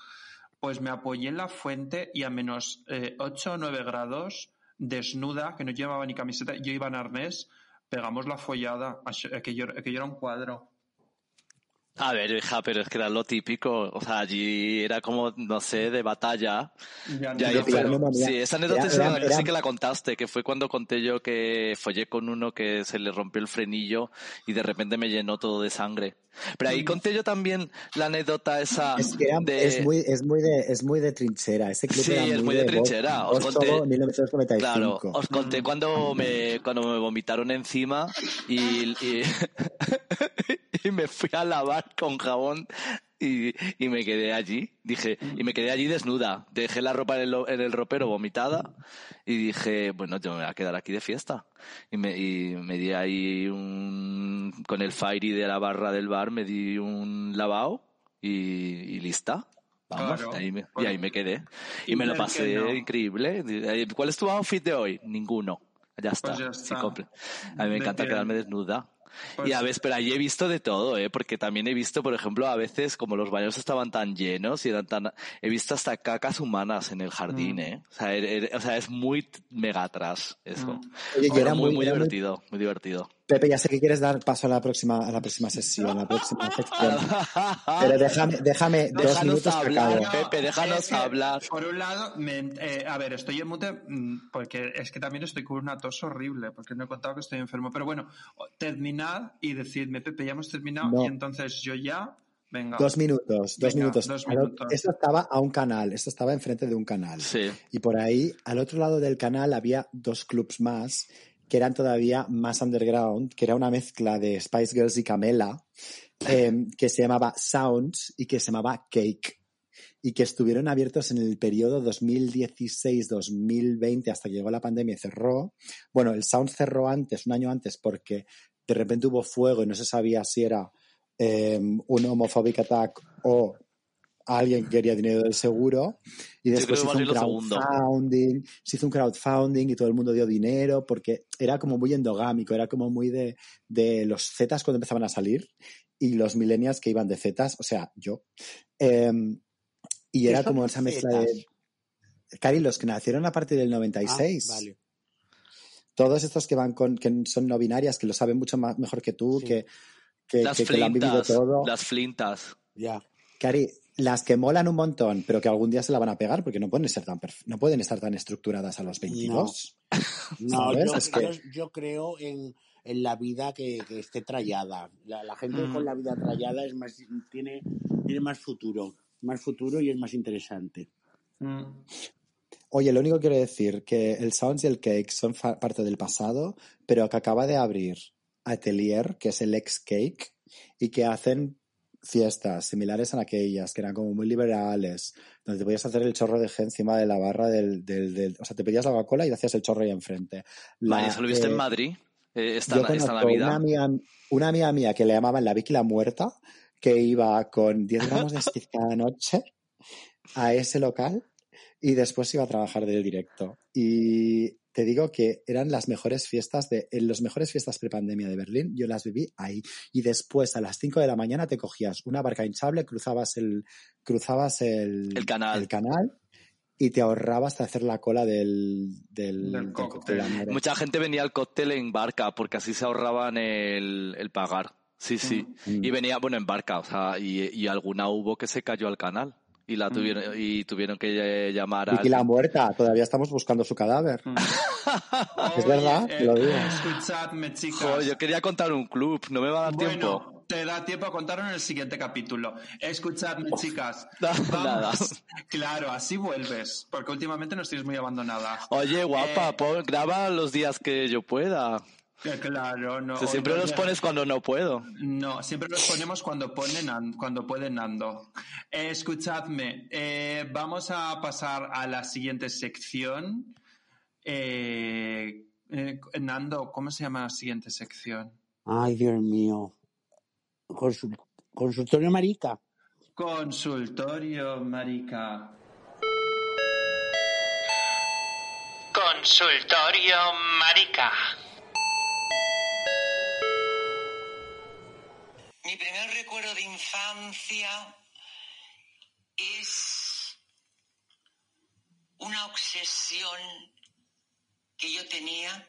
Pues me apoyé en la fuente y a menos eh, 8 o 9 grados, desnuda, que no llevaba ni camiseta, yo iba en arnés, pegamos la follada, aquello, aquello era un cuadro. A ver, hija, pero es que era lo típico. O sea, allí era como, no sé, de batalla. Ya no Ya, pero- neumonía. sí, esa anécdota sí, que la contaste, que fue cuando conté yo que follé con uno que se le rompió el frenillo y de repente me llenó todo de sangre. Pero ahí conté yo también la anécdota esa Es que era- de... es muy, es muy de, es muy de trinchera. Ese club Sí, era es muy, de Bos- trinchera. Os conté- 1995. Claro, os conté cuando me, cuando me vomitaron encima y, y, y me fui a lavar con jabón y, y me quedé allí. Dije, y me quedé allí desnuda. Dejé la ropa en el, en el ropero vomitada y dije, bueno, yo me voy a quedar aquí de fiesta. Y me, y me di ahí un, con el fairy de la barra del bar, me di un lavado y, y lista. Vamos, Claro. y ahí me, y ahí me quedé. Y me lo pasé no. increíble. ¿Cuál es tu outfit de hoy? Ninguno. Ya está. Pues ya está. a mí me encanta que- quedarme desnuda. Pues- y a veces, pero ahí he visto de todo, ¿eh? Porque también he visto, por ejemplo, a veces, como los baños estaban tan llenos y eran tan... He visto hasta cacas humanas en el jardín, Mm. ¿eh? O sea, er- er- o sea, es muy mega atrás eso. Mm. Oye, Pero era muy, muy- divertido, muy divertido. Pepe, ya sé que quieres dar paso a la próxima, a la próxima sesión, a la próxima sección. Pero déjame, déjame dos Déjanos minutos que hablar, acabo. Pepe, déjanos es que, hablar. Por un lado, me- eh, a ver, estoy en mute mm, porque es que también estoy con una tos horrible, porque no he contado que estoy enfermo. Pero bueno, terminad y decidme, Pepe, ya hemos terminado No. y entonces yo ya, venga. Dos minutos, dos Venga, minutos. dos minutos. Esto estaba a un canal, esto estaba enfrente de un canal. Sí. Y por ahí, al otro lado del canal, había dos clubs más que eran todavía más underground, que era una mezcla de Spice Girls y Camela, em, que se llamaba Sounds y que se llamaba Cake. Y que estuvieron abiertos en el periodo 2016-2020 hasta que llegó la pandemia y cerró. Bueno, el Sounds cerró antes, un año antes, porque de repente hubo fuego y no se sabía si era em, un homophobic attack o alguien que quería dinero del seguro y después creo hizo un crowdfunding, se hizo un crowdfunding y todo el mundo dio dinero porque era como muy endogámico, era como muy de, de los Zetas cuando empezaban a salir y los millennials que iban de Zetas, o sea, yo. Em, y ¿Qué era como esa mezcla Zetas? de... Cari, los que nacieron a partir del Ah, 96. vale. Todos estos que van con, que son no binarias, que lo saben mucho más, mejor que tú, Sí. que, que, Las que- que lo han vivido flintas, todo. las flintas. Ya. Cari, las que molan un montón, pero que algún día se la van a pegar porque no pueden ser tan no pueden estar tan estructuradas a los 22. No, yo, Es que- yo- yo creo en, en la vida que, que esté trallada. La, la gente Mm. con la vida trallada es más, tiene, tiene más futuro. Más futuro y es más interesante. Mm. Oye, lo único que quiero decir que el Sounds y el Cake son parte del pasado, pero que acaba de abrir Atelier, que es el ex Cake, y que hacen fiestas similares a aquellas, que eran como muy liberales, donde te podías hacer el chorro de G encima de la barra del, del, del- o sea, te pedías la Coca-Cola y hacías el chorro ahí enfrente. La, ¿eso lo viste eh, en Madrid? Eh, esta, yo una amiga, una amiga mía que le llamaban la Vicky la Muerta, que iba con 10 gramos de speed cada noche a ese local y después iba a trabajar del directo. Y te digo que eran las mejores fiestas de, en las mejores fiestas prepandemia de Berlín, yo las viví ahí. Y después a las 5 de la mañana te cogías una barca hinchable, cruzabas el, cruzabas el, El canal. el canal y te ahorrabas de hacer la cola del, del, Del del cóctel. Mucha gente venía al cóctel en barca porque así se ahorraban el, el pagar. Sí, sí. Mm. Y venía, bueno, en barca, o sea, y, y alguna hubo que se cayó al canal. Y la tuvieron, y tuvieron que eh, llamar a Vicky la muerta, todavía estamos buscando su cadáver. Mm. Es verdad, te lo digo. Escuchadme, chicas. Jo, yo quería contar un club, no me va a dar tiempo. Bueno, te da tiempo a contarlo en el siguiente capítulo. Escuchadme, chicas. da- Vamos. nada. Claro, así vuelves, porque últimamente nos tienes muy abandonadas. Oye, guapa, Eh, pon- graba los días que yo pueda. Claro, no. O sea, hoy siempre los pones cuando no puedo. No, siempre los ponemos cuando ponen an- cuando pueden Nando. Eh, escuchadme, eh, vamos a pasar a la siguiente sección. Eh, eh, Nando, ¿cómo se llama la siguiente sección? Ay, Dios mío. Consul- consultorio marica. Consultorio, marica. Consultorio Marica. Mi primer recuerdo de infancia es una obsesión que yo tenía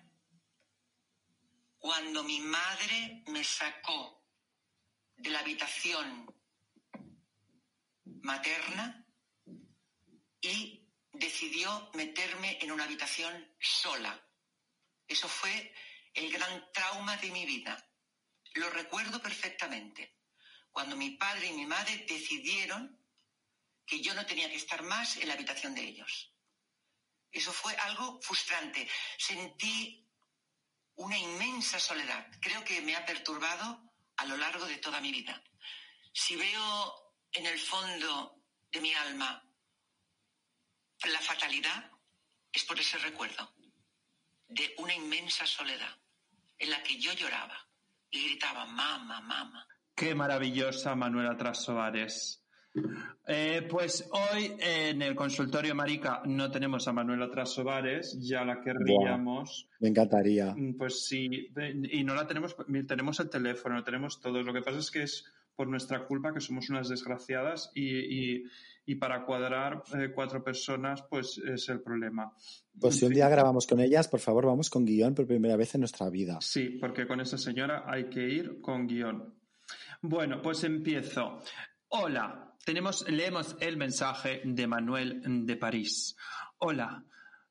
cuando mi madre me sacó de la habitación materna y decidió meterme en una habitación sola. Eso fue el gran trauma de mi vida. Lo recuerdo perfectamente. Cuando mi padre y mi madre decidieron que yo no tenía que estar más en la habitación de ellos. Eso fue algo frustrante. Sentí una inmensa soledad. Creo que me ha perturbado a lo largo de toda mi vida. Si veo en el fondo de mi alma la fatalidad, es por ese recuerdo de una inmensa soledad en la que yo lloraba y gritaba, mamá, mamá. Qué maravillosa Manuela Trasoares. Eh, pues hoy en el consultorio Marica no tenemos a Manuela Trasovares, ya la querríamos. Me encantaría. Mm, Pues sí, y no la tenemos, tenemos el teléfono, tenemos todo. Lo que pasa es que es por nuestra culpa que somos unas desgraciadas y, y- y para cuadrar eh, cuatro personas pues es el problema. Pues si un día grabamos con ellas, por favor, vamos con guion por primera vez en nuestra vida. Sí, porque con esa señora hay que ir con guion. Bueno, pues empiezo. Hola, tenemos, leemos el mensaje de Manuel de París. Hola,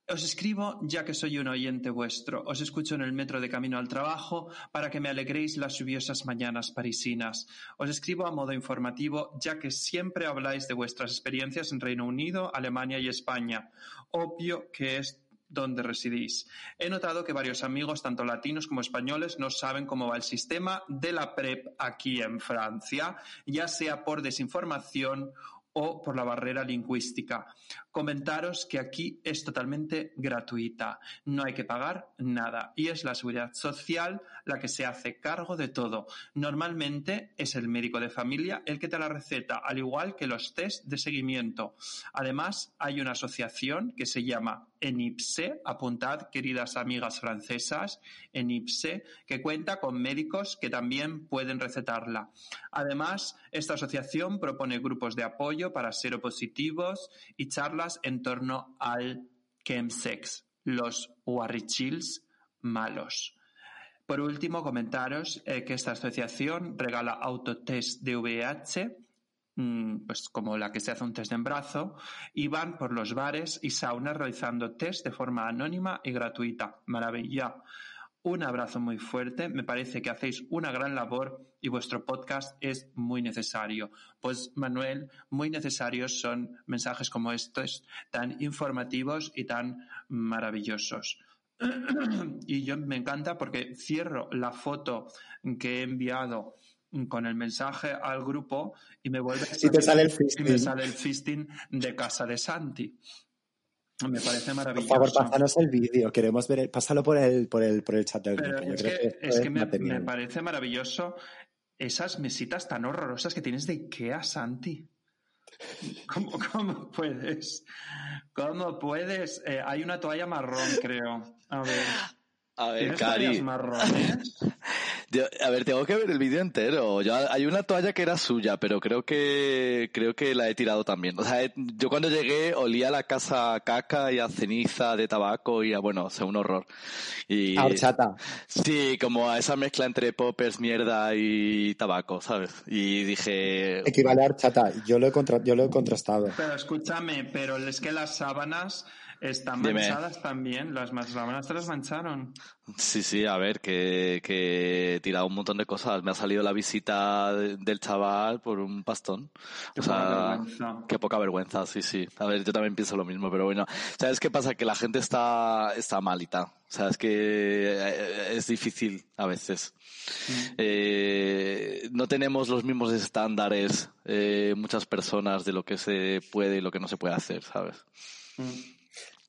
os escribo ya que soy un oyente vuestro. Os escucho en el metro de camino al trabajo para que me alegréis las lluviosas mañanas parisinas. Os escribo a modo informativo ya que siempre habláis de vuestras experiencias en Reino Unido, Alemania y España. Obvio que es donde residís. He notado que varios amigos, tanto latinos como españoles, no saben cómo va el sistema de la PrEP aquí en Francia, ya sea por desinformación o por la barrera lingüística. Comentaros que aquí es totalmente gratuita, no hay que pagar nada y es la seguridad social la que se hace cargo de todo. Normalmente es el médico de familia el que te la receta, al igual que los test de seguimiento. Además, hay una asociación que se llama ENIPSE, apuntad queridas amigas francesas, ENIPSE, que cuenta con médicos que también pueden recetarla. Además, esta asociación propone grupos de apoyo para seropositivos y charlas en torno al chemsex, los warrichils malos. Por último, comentaros eh, que esta asociación regala autotest de VIH, pues como la que se hace un test de embarazo, y van por los bares y saunas realizando test de forma anónima y gratuita. Maravilla. Un abrazo muy fuerte. Me parece que hacéis una gran labor y vuestro podcast es muy necesario. Pues Manuel, muy necesarios son mensajes como estos, tan informativos y tan maravillosos. Y yo me encanta porque cierro la foto que he enviado con el mensaje al grupo y me vuelve a Y te sale el y me fisting. sale el fisting de casa de Santi. Me parece Por maravilloso. favor, pásanos el vídeo. Queremos ver, el- pásalo por el, por el, por el chat del Pero grupo. Es que, esto es que me, parece maravilloso esas mesitas tan horrorosas que tienes de Ikea, Santi. ¿Cómo, cómo puedes? ¿Cómo puedes? Eh, hay una toalla marrón, creo. A ver. A ver, ¿Tienes Cari. toallas marrones? Yo- a ver, tengo que ver el vídeo entero. Yo, hay una toalla que era suya, pero creo que creo que la he tirado también. O sea, he- yo cuando llegué olía la casa a caca y a ceniza de tabaco y a, bueno, o sea, un horror. Y, A horchata. Sí, como a esa mezcla entre poppers, mierda y tabaco, ¿sabes? Y dije, Equivale a horchata. Yo lo he, contra- yo lo he contrastado. Pero escúchame, pero es que las sábanas están Dime. manchadas también. Las te las mancharon. sí, sí, a ver, que, que he tirado un montón de cosas. Me ha salido la visita de- del chaval por un pastón. Qué o sea, poca vergüenza. qué poca vergüenza, sí, sí. A ver, yo también pienso lo mismo, pero bueno. ¿Sabes qué pasa? Que la gente está, está malita. O sea, es que eh, es difícil a veces. Eh, no tenemos los mismos estándares eh, muchas personas de lo que se puede y lo que no se puede hacer, ¿sabes? Mm.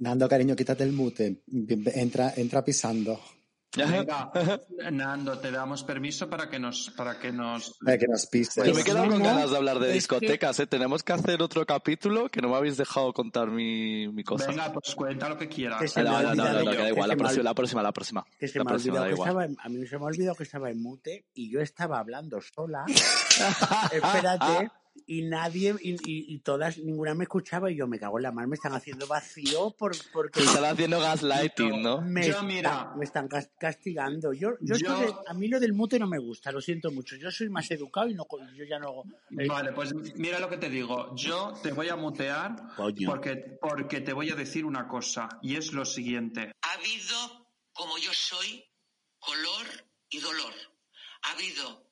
Nando, cariño, quítate el mute. Entra, entra pisando. Venga, Nando, te damos permiso para que nos, para que nos Para que nos pises. Yo me he quedado con ganas de hablar de discotecas, ¿eh? Tenemos que hacer otro capítulo que no me habéis dejado contar mi, mi cosa. Venga, pues cuenta lo que quieras. Que Ah, no, no, no, no, no, que da igual, la próxima, la próxima, la próxima. Que se La me ha próxima, que igual. estaba, en- a mí se me ha olvidado que estaba en mute y yo estaba hablando sola. Espérate. y nadie, y, y- y todas, ninguna me escuchaba y yo me cago en la mar, me están haciendo vacío por, porque Te están haciendo gaslighting, ¿no? me, Yo, está- mira. me están cas- castigando. Yo, yo, esto Yo- de- a mí lo del mute no me gusta, lo siento mucho. Yo soy más educado y no, co- yo ya no. eh, Vale, pues mira lo que te digo. Yo te voy a mutear Coño. porque, porque te voy a decir una cosa y es lo siguiente. Ha habido, como yo soy, color y dolor. Ha habido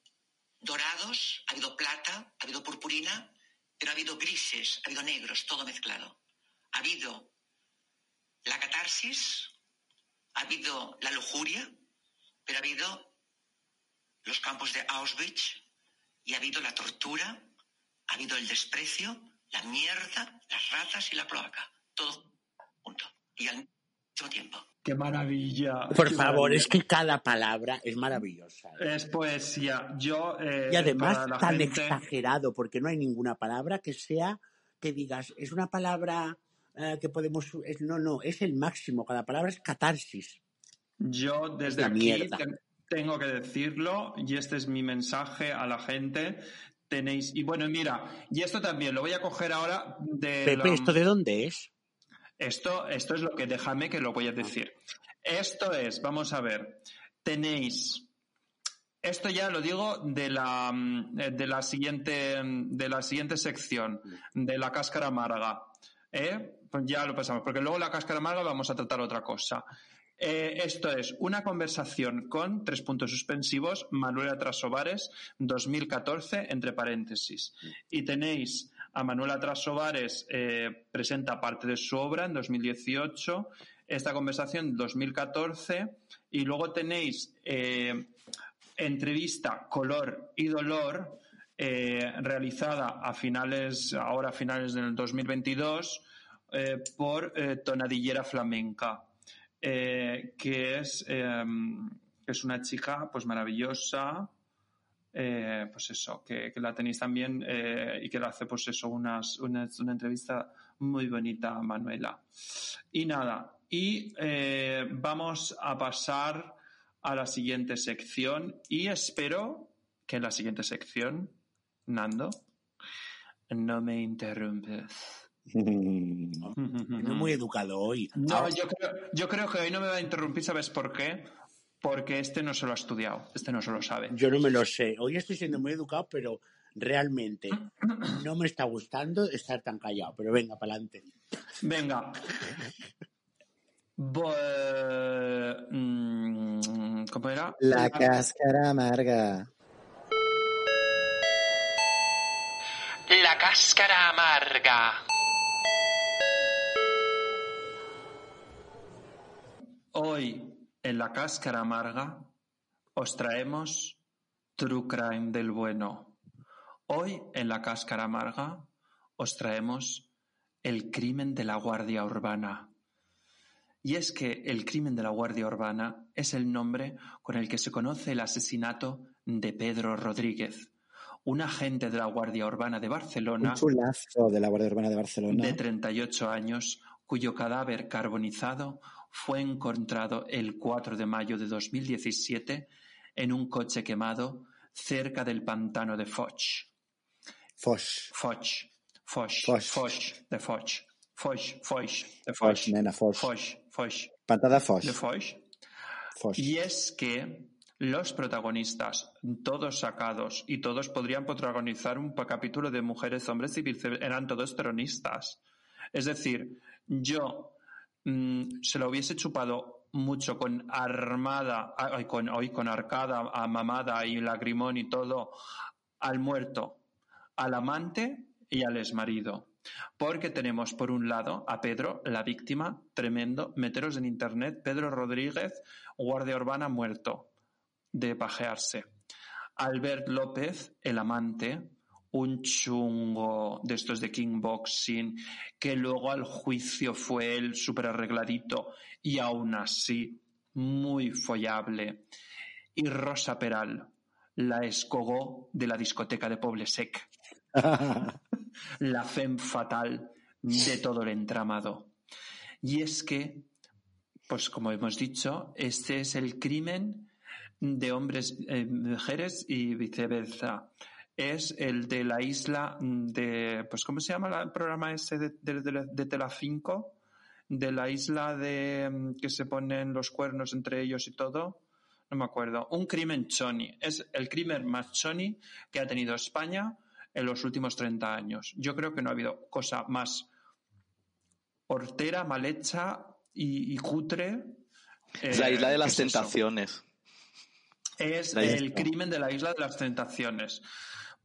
dorados, ha habido plata, ha habido purpurina, pero ha habido grises, ha habido negros, todo mezclado. Ha habido la catarsis, ha habido la lujuria, pero ha habido los campos de Auschwitz y ha habido la tortura, ha habido el desprecio, la mierda, las ratas y la cloaca. Todo junto. Y al mismo tiempo. ¡Qué maravilla! Por qué favor, maravilla. es que cada palabra es maravillosa. Es poesía. Yo, eh, Y además tan gente- exagerado, porque no hay ninguna palabra que sea que digas, es una palabra eh, que podemos... es- no, no, es el máximo. Cada palabra es catarsis. Yo desde la aquí mierda. tengo que decirlo y este es mi mensaje a la gente. Tenéis, y bueno, mira, y esto también lo voy a coger ahora de Pepe, la- ¿esto de dónde es? Esto, esto es lo que déjame que lo voy a decir. Esto es, vamos a ver, tenéis. Esto ya lo digo de la, de la siguiente de la siguiente sección, de la cáscara amarga. ¿eh? Pues ya lo pasamos, porque luego la cáscara amarga vamos a tratar otra cosa. Eh, esto es una conversación con tres puntos suspensivos, Manuela Trasovares, 2014, entre paréntesis. Y tenéis a Manuela Trasovares, eh, presenta parte de su obra en 2018, esta conversación 2014, y luego tenéis eh, entrevista Color y Dolor, eh, realizada a finales, ahora a finales del 2022, eh, por Tonadillera Flamenca que es, es una chica pues maravillosa, eh, pues eso, que, que la tenéis también eh, y que le hace pues eso, unas, unas- una entrevista muy bonita a Manuela. Y nada, y eh, vamos a pasar a la siguiente sección y espero que en la siguiente sección, Nando, no me interrumpes. No muy educado hoy. No, yo creo, yo creo que hoy no me va a interrumpir, ¿sabes por qué? Porque este no se lo ha estudiado, este no se lo sabe. Yo no me lo sé. Hoy estoy siendo muy educado, pero realmente no me está gustando estar tan callado. Pero venga, para adelante. Venga. Bo- mm, ¿Cómo era? La cáscara amarga. La cáscara amarga. Hoy, en la cáscara amarga, os traemos True Crime del bueno. Hoy, en la cáscara amarga, os traemos el crimen de la Guardia Urbana. Y es que el crimen de la Guardia Urbana es el nombre con el que se conoce el asesinato de Pedro Rodríguez, un agente de la Guardia Urbana de Barcelona Un chulazo de la Guardia Urbana de Barcelona. de 38 años, cuyo cadáver carbonizado fue encontrado el 4 de mayo de 2017 en un coche quemado cerca del pantano de Foch. Foch. Foch, Foch, Foch. Foch, de Foch, Foch, Foch, de Foch, Foch, nena, Foch. Foch, Foch, Pantada Foch. de Foch. Foch. Y es que los protagonistas, todos sacados, y todos podrían protagonizar un capítulo de Mujeres, Hombres y eran todos peronistas. Es decir, yo mm, se lo hubiese chupado mucho con armada, con, hoy con arcada, a mamada y lagrimón y todo, al muerto, al amante y al exmarido. Porque tenemos por un lado a Pedro, la víctima, tremendo, meteros en internet, Pedro Rodríguez, guardia urbana muerto de pajearse. Albert López, el amante, un chungo de estos de kickboxing, que luego al juicio fue él súper arregladito y aún así muy follable. Y Rosa Peral, la escogó de la discoteca de Poblesec la femme fatal de todo el entramado. Y es que, pues como hemos dicho, este es el crimen de hombres, eh, mujeres y viceversa. Es el de la isla de, pues, ¿cómo se llama el programa ese de, de, de, de? De la isla de mm, que se ponen los cuernos entre ellos y todo. No me acuerdo. Un crimen choni. Es el crimen más choni que ha tenido España en los últimos 30 años. Yo creo que no ha habido cosa más hortera, mal hecha y, y cutre. Es la eh, isla de las es eso. tentaciones. Es el crimen de la isla de las tentaciones.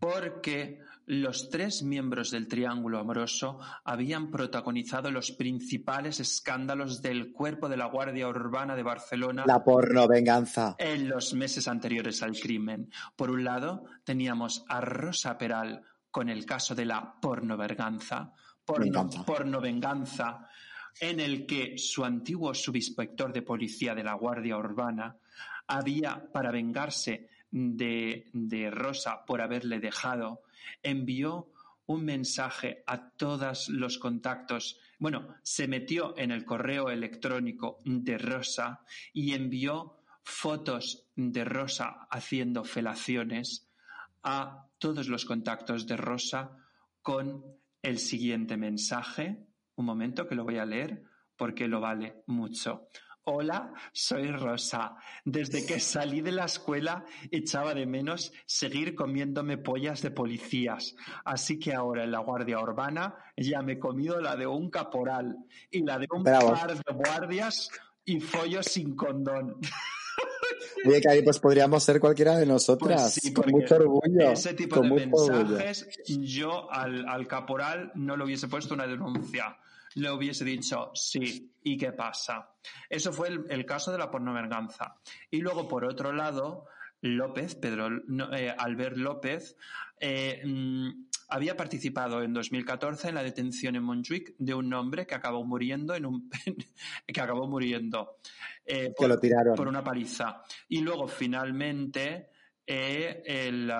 Porque los tres miembros del Triángulo Amoroso habían protagonizado los principales escándalos del cuerpo de la Guardia Urbana de Barcelona La porno venganza. en los meses anteriores al crimen. Por un lado, teníamos a Rosa Peral con el caso de la porno, encanta. pornovenganza, en el que su antiguo subinspector de policía de la Guardia Urbana había, para vengarse de, de Rosa por haberle dejado, envió un mensaje a todos los contactos. Bueno, se metió en el correo electrónico de Rosa y envió fotos de Rosa haciendo felaciones a todos los contactos de Rosa con el siguiente mensaje. Un momento que lo voy a leer porque lo vale mucho. Hola, soy Rosa. Desde que salí de la escuela echaba de menos seguir comiéndome pollas de policías. Así que ahora en la Guardia Urbana ya me he comido la de un caporal y la de un Bravo. par de guardias y follo sin condón. Oye, que ahí pues podríamos ser cualquiera de nosotras. Pues sí, con mucho orgullo. Ese tipo con de orgullo. mensajes, yo al, al caporal no le hubiese puesto una denuncia. Le hubiese dicho, sí, ¿y qué pasa? Eso fue el, el caso de la pornovenganza. Y luego, por otro lado, López, Pedro no, eh, Albert López, eh, mm, había participado en 2014 en la detención en Montjuic de un hombre que acabó muriendo en un que acabó muriendo eh, Que lo tiraron. por una paliza. Y luego, finalmente, eh, el,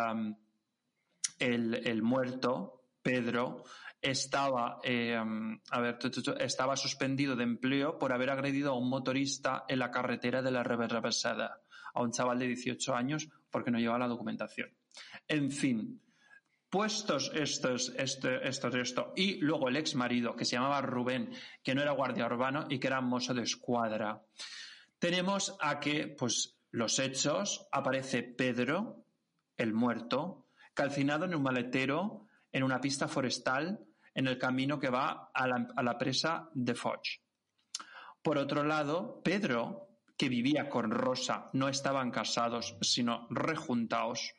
el, el muerto, Pedro, estaba, eh, a ver, estaba suspendido de empleo por haber agredido a un motorista en la carretera de la Reversada, a un chaval de 18 años, porque no llevaba la documentación. En fin, puestos estos, este, estos, esto, y luego el ex marido, que se llamaba Rubén, que no era guardia urbano y que era mozo de escuadra. Tenemos a que, pues, los hechos, aparece Pedro, el muerto, calcinado en un maletero en una pista forestal en el camino que va a la, a la presa de Foch. Por otro lado, Pedro, que vivía con Rosa, no estaban casados, sino rejuntados.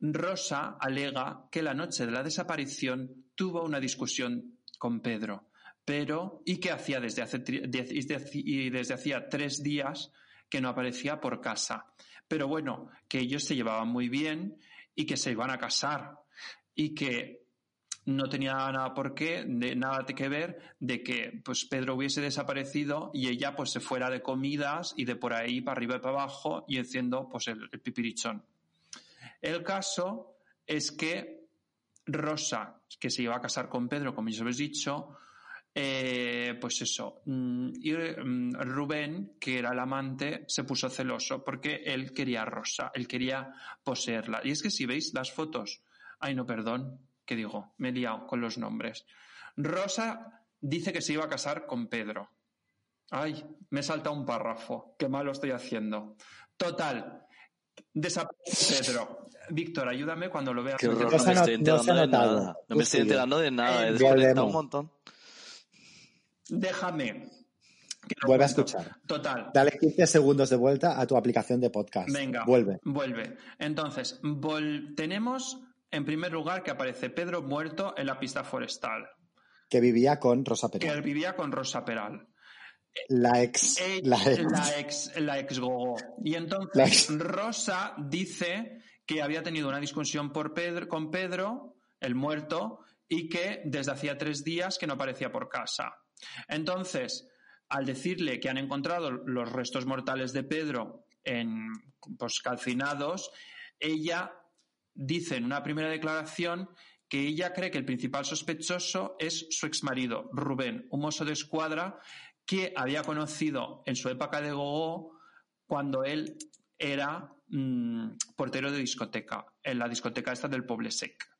Rosa alega que la noche de la desaparición tuvo una discusión con Pedro, pero y que hacía desde hace desde hacía tres días que no aparecía por casa. Pero bueno, que ellos se llevaban muy bien y que se iban a casar y que no tenía nada por qué, de, nada que ver de que pues Pedro hubiese desaparecido y ella pues se fuera de comidas y de por ahí para arriba y para abajo y haciendo pues el, pipirichón. El caso es que Rosa, que se iba a casar con Pedro, como ya os habéis dicho, eh, pues eso, y Rubén, que era el amante, se puso celoso porque él quería a Rosa, él quería poseerla. Y es que si veis las fotos, ay no, perdón, ¿qué digo? Me he liado con los nombres. Rosa dice que se iba a casar con Pedro. Ay, me he saltado un párrafo, qué mal lo estoy haciendo. Total, desaparece Pedro. Víctor, ayúdame cuando lo veas. Qué horror, no me estoy enterando de nada. No me estoy enterando de nada, he desconectado un montón. Déjame. Vuelve a escuchar. Total. Dale 15 segundos de vuelta a tu aplicación de podcast. Venga. Vuelve. Vuelve. Entonces, vol tenemos en primer lugar que aparece Pedro muerto en la pista forestal. Que vivía con Rosa Peral. Que vivía con Rosa Peral. La ex. Eh, la ex. La ex, la ex gogo. Y entonces ex. Rosa dice que había tenido una discusión por Pedro, con Pedro, el muerto, y que desde hacía tres días que no aparecía por casa. Entonces, al decirle que han encontrado los restos mortales de Pedro en, pues, calcinados, ella dice en una primera declaración que ella cree que el principal sospechoso es su exmarido, Rubén, un mozo de escuadra que había conocido en su época de gogo cuando él era mm, portero de discoteca, en la discoteca esta del Poble Sec.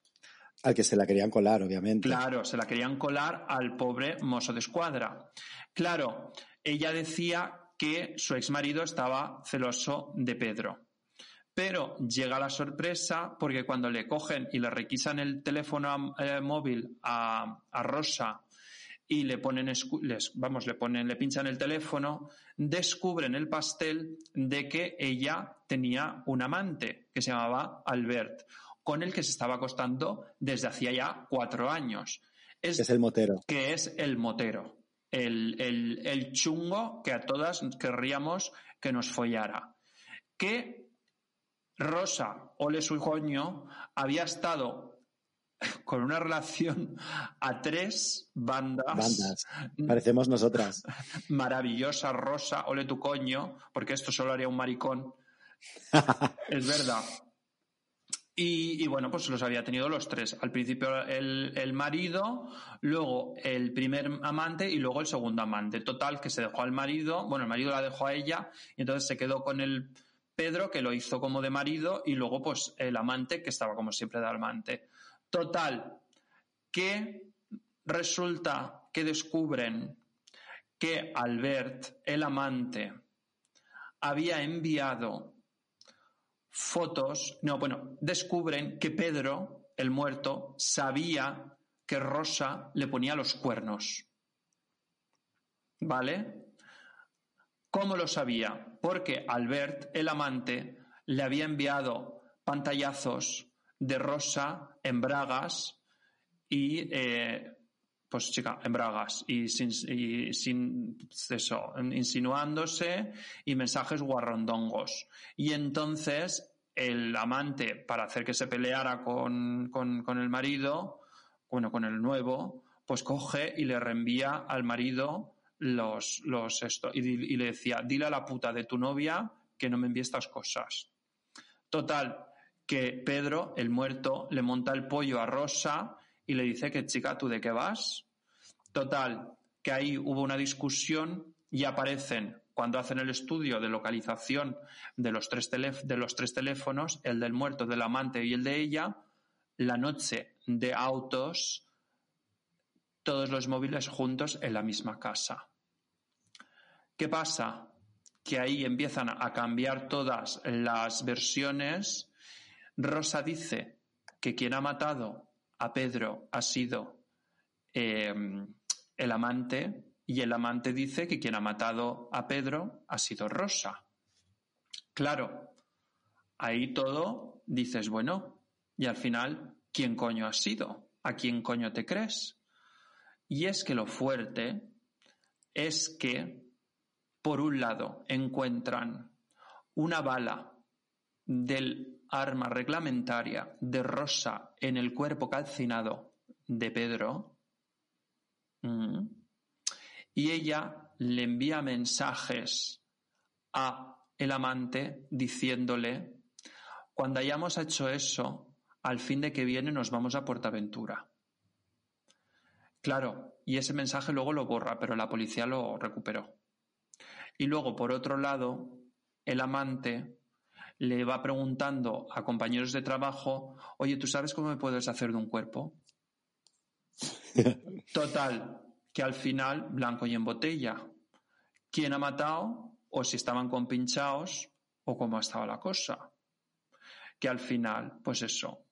Al que se la querían colar, obviamente. Claro, se la querían colar al pobre mozo de escuadra. Claro, ella decía que su ex marido estaba celoso de Pedro. Pero llega la sorpresa porque cuando le cogen y le requisan el teléfono eh, móvil a, a Rosa y le ponen, les, vamos, le ponen, le pinchan el teléfono, descubren el pastel de que ella tenía un amante que se llamaba Albert, con el que se estaba acostando desde hacía ya cuatro años. Es, Es el motero. que es el motero, el, el- el chungo que a todas querríamos que nos follara. Que Rosa, ole su coño, había estado con una relación a tres bandas, Bandas. Parecemos nosotras. maravillosa, Rosa, ole tu coño, porque esto solo haría un maricón. es verdad. Y, y bueno, pues los había tenido los tres. Al principio el, el marido, luego el primer amante y luego el segundo amante. Total, que se dejó al marido, bueno, el marido la dejó a ella y entonces se quedó con el Pedro, que lo hizo como de marido, y luego pues el amante, que estaba como siempre de amante. Total, que resulta que descubren que Albert, el amante, había enviado fotos, no, bueno, descubren que Pedro, el muerto, sabía que Rosa le ponía los cuernos. ¿Vale? ¿Cómo lo sabía? Porque Albert, el amante, le había enviado pantallazos de Rosa en bragas y eh, pues chica, en bragas y sin, y sin eso, insinuándose y mensajes guarrondongos. Y entonces el amante, para hacer que se peleara con, con, con el marido, bueno, con el nuevo, pues coge y le reenvía al marido los, los esto, y, le decía, dile a la puta de tu novia que no me envíe estas cosas. Total, que Pedro, el muerto, le monta el pollo a Rosa y le dice que chica, ¿tú de qué vas? Total, que ahí hubo una discusión y aparecen, cuando hacen el estudio de localización de los tres, de los tres teléfonos, el del muerto, del amante y el de ella, la noche de autos, todos los móviles juntos en la misma casa. ¿Qué pasa? Que ahí empiezan a cambiar todas las versiones. Rosa dice que quien ha matado a Pedro ha sido eh, el amante y el amante dice que quien ha matado a Pedro ha sido Rosa. Claro, ahí todo dices, bueno, y al final, ¿quién coño has sido? ¿A quién coño te crees? Y es que lo fuerte es que, por un lado, encuentran una bala del arma reglamentaria de Rosa en el cuerpo calcinado de Pedro, mm, y ella le envía mensajes a el amante diciéndole, cuando hayamos hecho eso, al fin de que viene nos vamos a Portaventura. Claro, y ese mensaje luego lo borra, pero la policía lo recuperó. Y luego, por otro lado, el amante le va preguntando a compañeros de trabajo, oye, ¿tú sabes cómo me puedo deshacer de un cuerpo? Total, que al final, blanco y en botella. ¿Quién ha matado? O si estaban compinchados, o cómo estaba la cosa. Que al final, pues eso,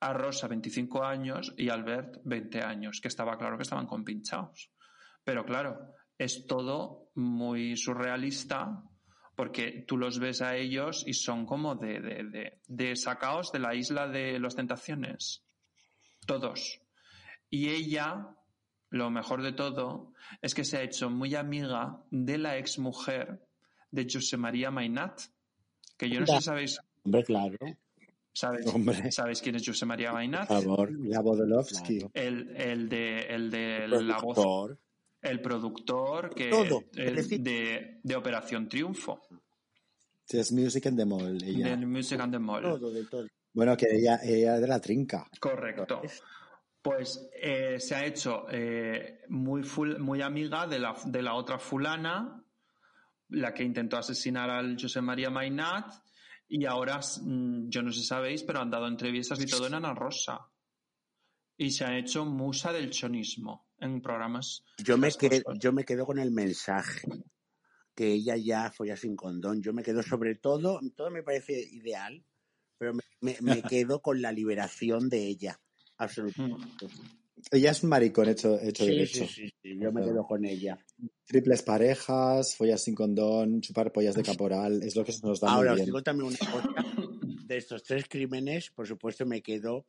a Rosa 25 años y a Albert 20 años, que estaba claro que estaban compinchados. Pero claro, es todo muy surrealista porque tú los ves a ellos y son como de, de, de, de sacaos de la isla de las tentaciones. Todos. Y ella, lo mejor de todo, es que se ha hecho muy amiga de la exmujer de José María Mainat, que yo no sé si sabéis, Hombre, claro. ¿sabéis, Hombre. ¿sabéis quién es José María Mainat? Por favor. La Bodolovsky. Claro. El, el de, el de la voz, Productor. El productor que, Todo, el decir- de, de Operación Triunfo, es Music and the Mall. ella. del Music and the Mall. Todo, de todo. Bueno, que ella, ella es de la trinca. Correcto. Pues eh, se ha hecho eh, muy, ful- muy amiga de la, de la otra fulana la que intentó asesinar al José María Mainat, y ahora, mm, yo no sé si sabéis, pero han dado entrevistas y todo en Ana Rosa. Y se ha hecho musa del chonismo en programas. Yo me, quedo, yo me quedo con el mensaje que ella ya fue sin condón. Yo me quedo sobre todo, todo me parece ideal, pero me, me- me quedo con la liberación de ella. Absolutamente. Ella es un maricón hecho, hecho Sí, derecho. sí, sí, sí, yo me quedo con ella. Triples parejas, follas sin condón, chupar pollas de caporal, es lo que se nos da Ahora, muy os digo también una cosa. De estos tres crímenes, por supuesto, me quedo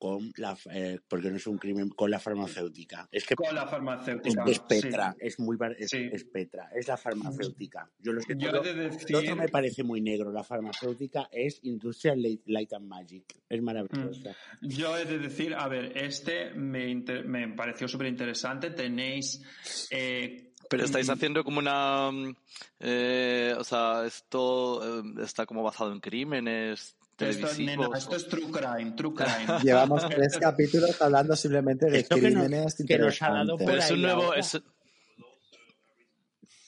con la, eh, porque no es un crimen, con la farmacéutica. Es que Con la farmacéutica. es Petra, sí. es muy es, Sí. es Petra, es la farmacéutica. Yo lo sé Yo todo. he de Lo otro decir, me parece muy negro. La farmacéutica es Industrial Light, and Magic. Es maravillosa. yo he de decir, a ver, este me, inter- me pareció súper interesante. Tenéis eh, Pero estáis mm, haciendo como una... mm, eh, o sea, esto eh, está como basado en crímenes esto, nena, esto es true crime, true crime. Llevamos tres capítulos hablando simplemente de Esto que, no- crímenes que nos ha dado interesantes. por Pero es un nuevo... es-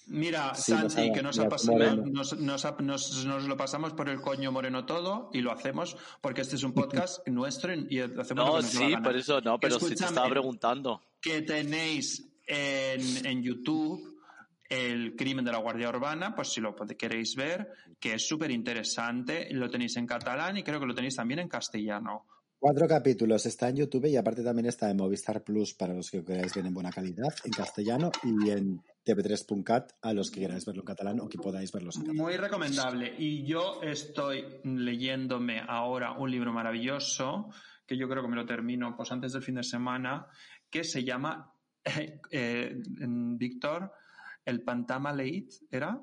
Mira, Sí, nos Santi, que nos, ha pasado- nos, nos ha- nos- nos lo pasamos por el coño moreno todo y lo hacemos porque este es un podcast nuestro y hacemos lo No, que nos da la sí, por eso no, pero sí te Escúchame, estaba preguntando. que tenéis en, en YouTube el crimen de la Guardia Urbana, pues si lo queréis ver, que es súper interesante, lo tenéis en catalán y creo que lo tenéis también en castellano. Cuatro capítulos, está en YouTube y aparte también está en Movistar Plus para los que queráis ver en buena calidad, en castellano y en tv3.cat a los que queráis verlo en catalán o que podáis verlos en catalán. Muy recomendable. Y yo estoy leyéndome ahora un libro maravilloso, que yo creo que me lo termino pues antes del fin de semana, que se llama eh, eh, Víctor, el Pantama Leit, ¿era?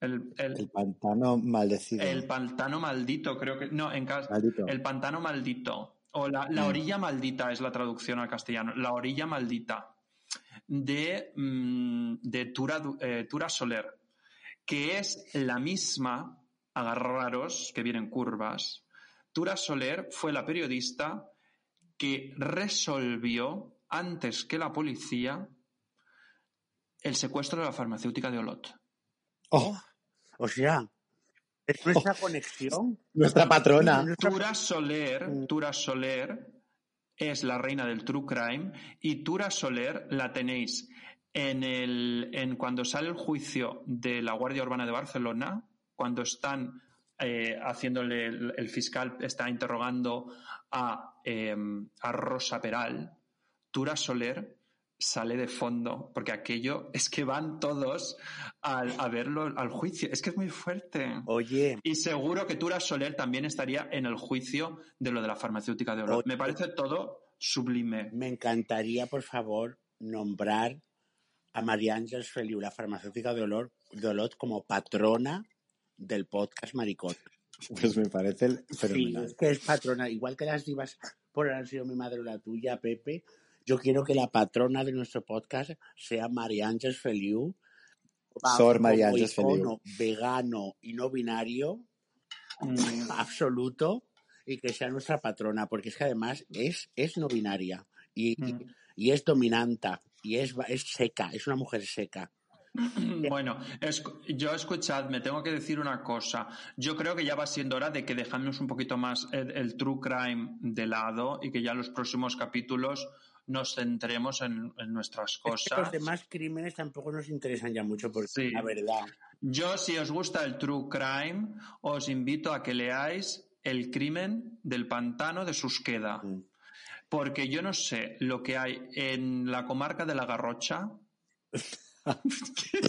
El, el- El pantano maldecido. el pantano maldito, creo que. No, en cas- Maldito. El pantano maldito. O la, la Mm. orilla maldita es la traducción al castellano. La orilla maldita. De, mm, de Tura, eh, Tura Soler. Que es la misma, agarraros, que vienen curvas. Tura Soler fue la periodista que resolvió, antes que la policía, el secuestro de la farmacéutica de Olot. Oh, O sea, es nuestra conexión. nuestra patrona. Tura Soler, Mm. Tura Soler es la reina del true crime y Tura Soler la tenéis en el en cuando sale el juicio de la Guardia Urbana de Barcelona, cuando están eh, haciéndole el, el fiscal está interrogando a, eh, a Rosa Peral, Tura Soler sale de fondo, porque aquello es que van todos al- a verlo al juicio. Es que es muy fuerte. Oye, Y seguro que Tura Soler también estaría en el juicio de lo de la farmacéutica de Olot. Oye. Me parece todo sublime. me encantaría, por favor, nombrar a María Ángeles Feliu, la farmacéutica de, Olor, de Olot, como patrona del podcast Maricón. Pues me parece Sí, fenomenal. es que es patrona. Igual que las divas por haber sido mi madre o la tuya, Pepe, yo quiero que la patrona de nuestro podcast sea María Ángeles Feliu. Sor María Ángeles Feliu. vegano y no binario Mm, absoluto y que sea nuestra patrona, porque es que además es, es no binaria y, y- Mm. y es dominanta y es, es seca, es una mujer seca. Bueno, es- yo escuchad, me tengo que decir una cosa. Yo creo que ya va siendo hora de que dejemos un poquito más el, el true crime de lado y que ya los próximos capítulos nos centremos en, en nuestras Es que los cosas. demás crímenes tampoco nos interesan ya mucho, porque Sí. la verdad. Yo, si os gusta el true crime, os invito a que leáis El crimen del pantano de Susqueda. Mm. Porque yo no sé lo que hay en la comarca de la Garrocha. Que-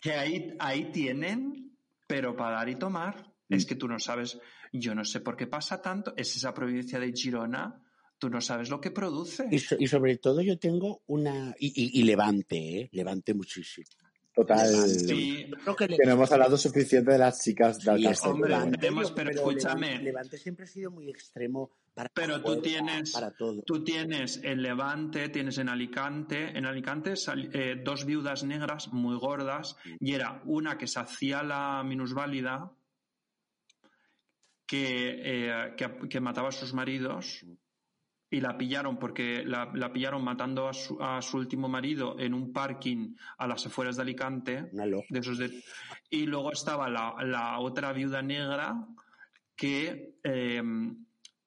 que ahí, ahí tienen, pero para dar y tomar. Es que tú no sabes, yo no sé por qué pasa tanto. Es esa provincia de Girona, tú no sabes lo que produce. Y, so- y sobre todo yo tengo una... Y, y- y levante, ¿eh? Levante muchísimo. Total. Sí, creo que le- Que no hemos hablado suficiente de las chicas del Sí, hombre, pero pero Levante- escúchame. Levante siempre ha sido muy extremo para Pero tú tienes- para todo. Tú tienes en Levante, tienes en Alicante. En Alicante sal- eh, dos viudas negras muy gordas y era una que se hacía la minusválida, que, eh, que, que mataba a sus maridos y la pillaron porque la, la pillaron matando a su, a su último marido en un parking a las afueras de Alicante. De esos de- y luego estaba la, la otra viuda negra que eh,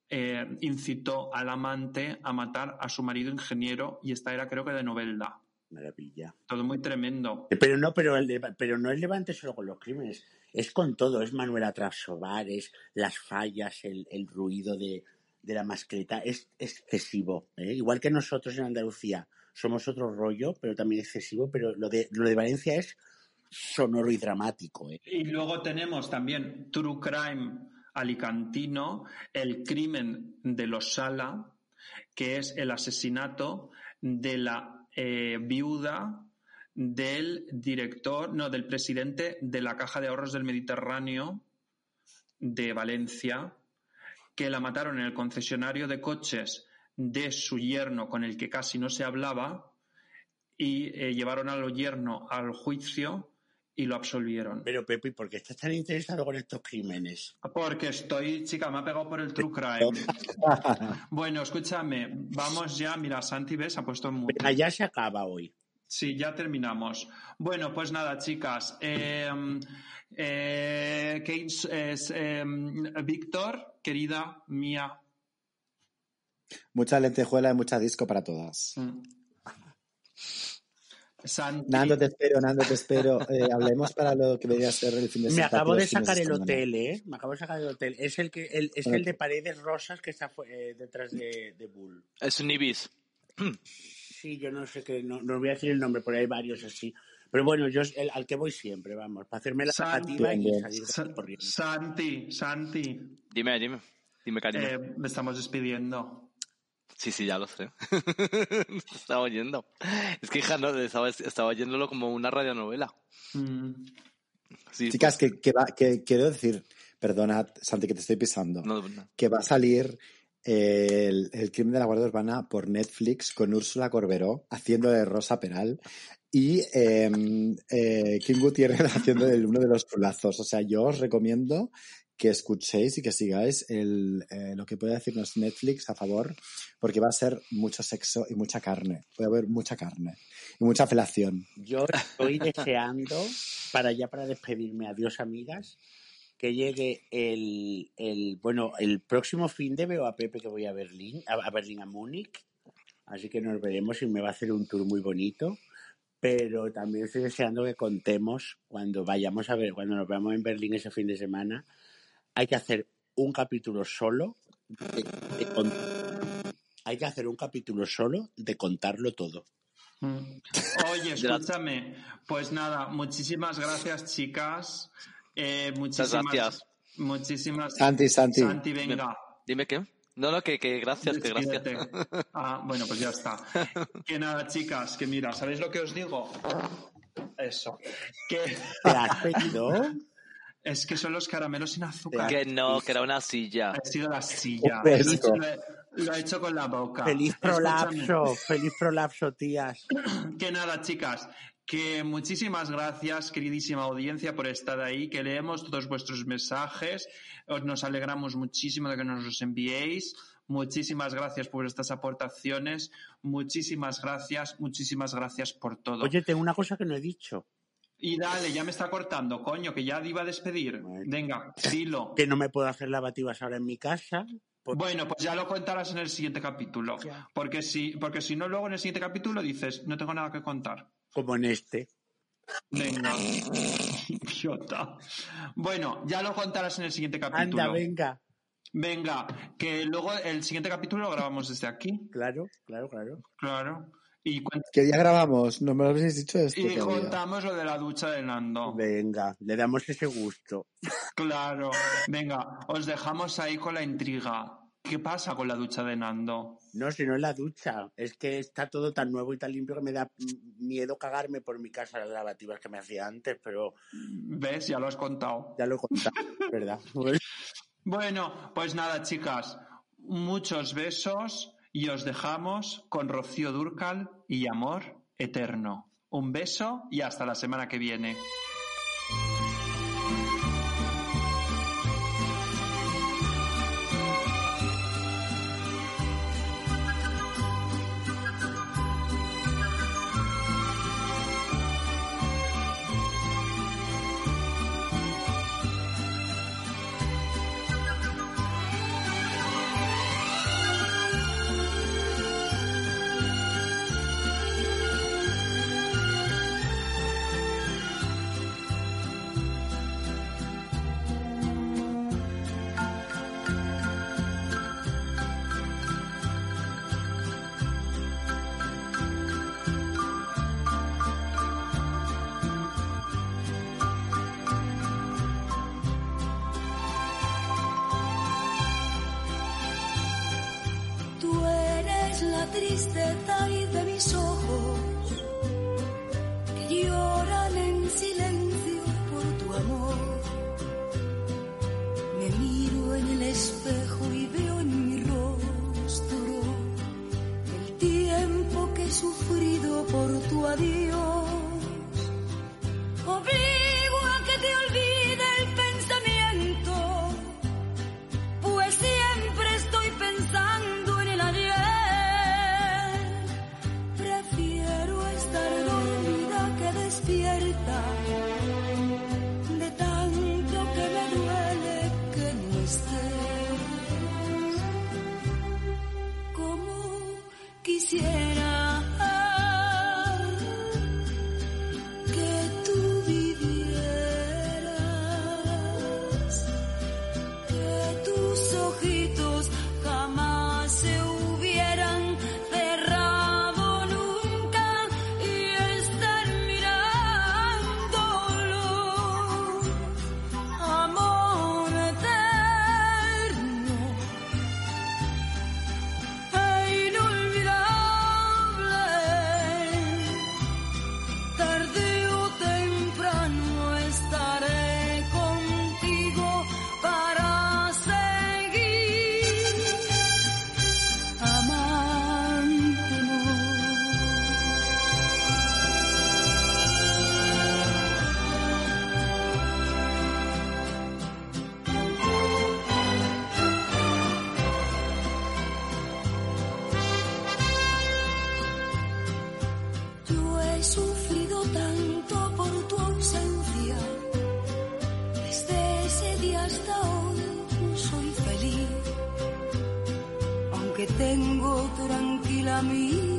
eh, incitó al amante a matar a su marido ingeniero y esta era creo que de Novelda. Maravilla. Todo muy tremendo. Pero no, pero, el de- pero no es Levante solo con los crímenes, es con todo, es Manuela Trasovar, es las fallas, el, el ruido de, de la mascleta, es excesivo. ¿eh? Igual que nosotros en Andalucía somos otro rollo, pero también excesivo, pero lo de, lo de Valencia es sonoro y dramático. ¿eh? Y luego tenemos también True Crime alicantino, el crimen de los Sala, que es el asesinato de la eh, viuda del director, no, del presidente de la Caja de Ahorros del Mediterráneo de Valencia, que la mataron en el concesionario de coches de su yerno con el que casi no se hablaba y eh, llevaron al yerno al juicio y lo absolvieron. Pero Pepe, ¿por qué estás tan interesado con estos crímenes? Porque estoy, chica, me ha pegado por el true crime. Bueno, escúchame, vamos ya. Mira, Santi, ¿ves? Ha puesto. Venga, ya se acaba hoy. Sí, ya terminamos. Bueno, pues nada, chicas. Eh, eh, eh, Víctor, querida mía. Mucha lentejuela y mucha disco para todas. mm. Santi, Nando, te espero, Nando, te espero. Eh, hablemos para lo que debería ser el fin de Me semana. acabo de sacar el hotel, ¿eh? Me acabo de sacar el hotel. Es el que el, es Bueno. el de paredes rosas que está eh, detrás de, de Bull. Es un Ibis. Sí, yo no sé qué, no, no voy a decir el nombre, pero hay varios así. Pero bueno, yo es el, al que voy siempre, vamos, para hacerme la zapativa y salir de corriendo. Santi, Santi, Dime, dime. Dime, cariño. eh, me estamos despidiendo. Sí, sí, ya lo sé. estaba oyendo. Es que, hija, no, estaba, estaba oyéndolo como una radionovela. Mm. Sí, Chicas, que, que, va- que quiero decir, perdona, Santi, que te estoy pisando, no, no. que va a salir el, crimen de la Guardia Urbana por Netflix con Úrsula Corberó haciendo de Rosa Peral y eh, eh, Kim Gutiérrez haciendo de uno de los plazos. O sea, yo os recomiendo que escuchéis y que sigáis el, eh, lo que puede decirnos Netflix a favor, porque va a ser mucho sexo y mucha carne. Puede haber mucha carne y mucha felación. Yo estoy deseando, para ya para despedirme, adiós amigas, que llegue el, el bueno, el próximo fin de veo a Pepe que voy a Berlín, a, a Berlín, a Múnich, así que nos veremos y me va a hacer un tour muy bonito. Pero también estoy deseando que contemos cuando vayamos a ver, cuando nos veamos en Berlín ese fin de semana, hay que hacer un capítulo solo de, de con- hay que hacer un capítulo solo de contarlo todo. Mm. Oye, escúchame. Pues nada, muchísimas gracias, chicas. Eh, muchísimas gracias. Muchísimas Santi, Santi. Santi, venga. Dime qué. No, no, que, que gracias, que gracias. Ah, bueno, pues ya está. Que nada, chicas, que mira, ¿sabéis lo que os digo? Eso. Que ¿Te has pedido? es que son los caramelos sin azúcar. Que no, que era una silla. Ha sido la silla. Lo he, hecho, lo he- lo he hecho con la boca. Feliz Escúchame. prolapso, feliz prolapso, tías. Que nada, chicas, que muchísimas gracias, queridísima audiencia, por estar ahí, que leemos todos vuestros mensajes, os nos alegramos muchísimo de que nos los enviéis. Muchísimas gracias por estas aportaciones, muchísimas gracias, muchísimas gracias por todo. Oye, tengo una cosa que no he dicho, Y dale, ya me está cortando, coño, que ya iba a despedir. Bueno. Venga, dilo. que no me puedo hacer lavativas ahora en mi casa. Bueno, pues ya lo contarás en el siguiente capítulo. Ya. Porque si, porque si no, luego en el siguiente capítulo dices, no tengo nada que contar. Como en este. Venga. Idiota. Bueno, ya lo contarás en el siguiente capítulo. Anda, venga. Venga, que luego el siguiente capítulo lo grabamos desde aquí. Claro, claro, claro. Claro. Y, ¿Qué día grabamos? No me lo habéis dicho esto y todavía. contamos lo de la ducha de Nando. Venga, le damos ese gusto. Claro. Venga, os dejamos ahí con la intriga. ¿Qué pasa con la ducha de Nando? No, si no es la ducha. Es que está todo tan nuevo y tan limpio que me da miedo cagarme por mi casa las lavativas que me hacía antes, pero ¿Ves? Ya lo has contado. ya lo he contado, ¿verdad? Bueno, pues nada, chicas, muchos besos y os dejamos con Rocío Durcal y amor eterno. Un beso y hasta la semana que viene. Tengo tranquila mi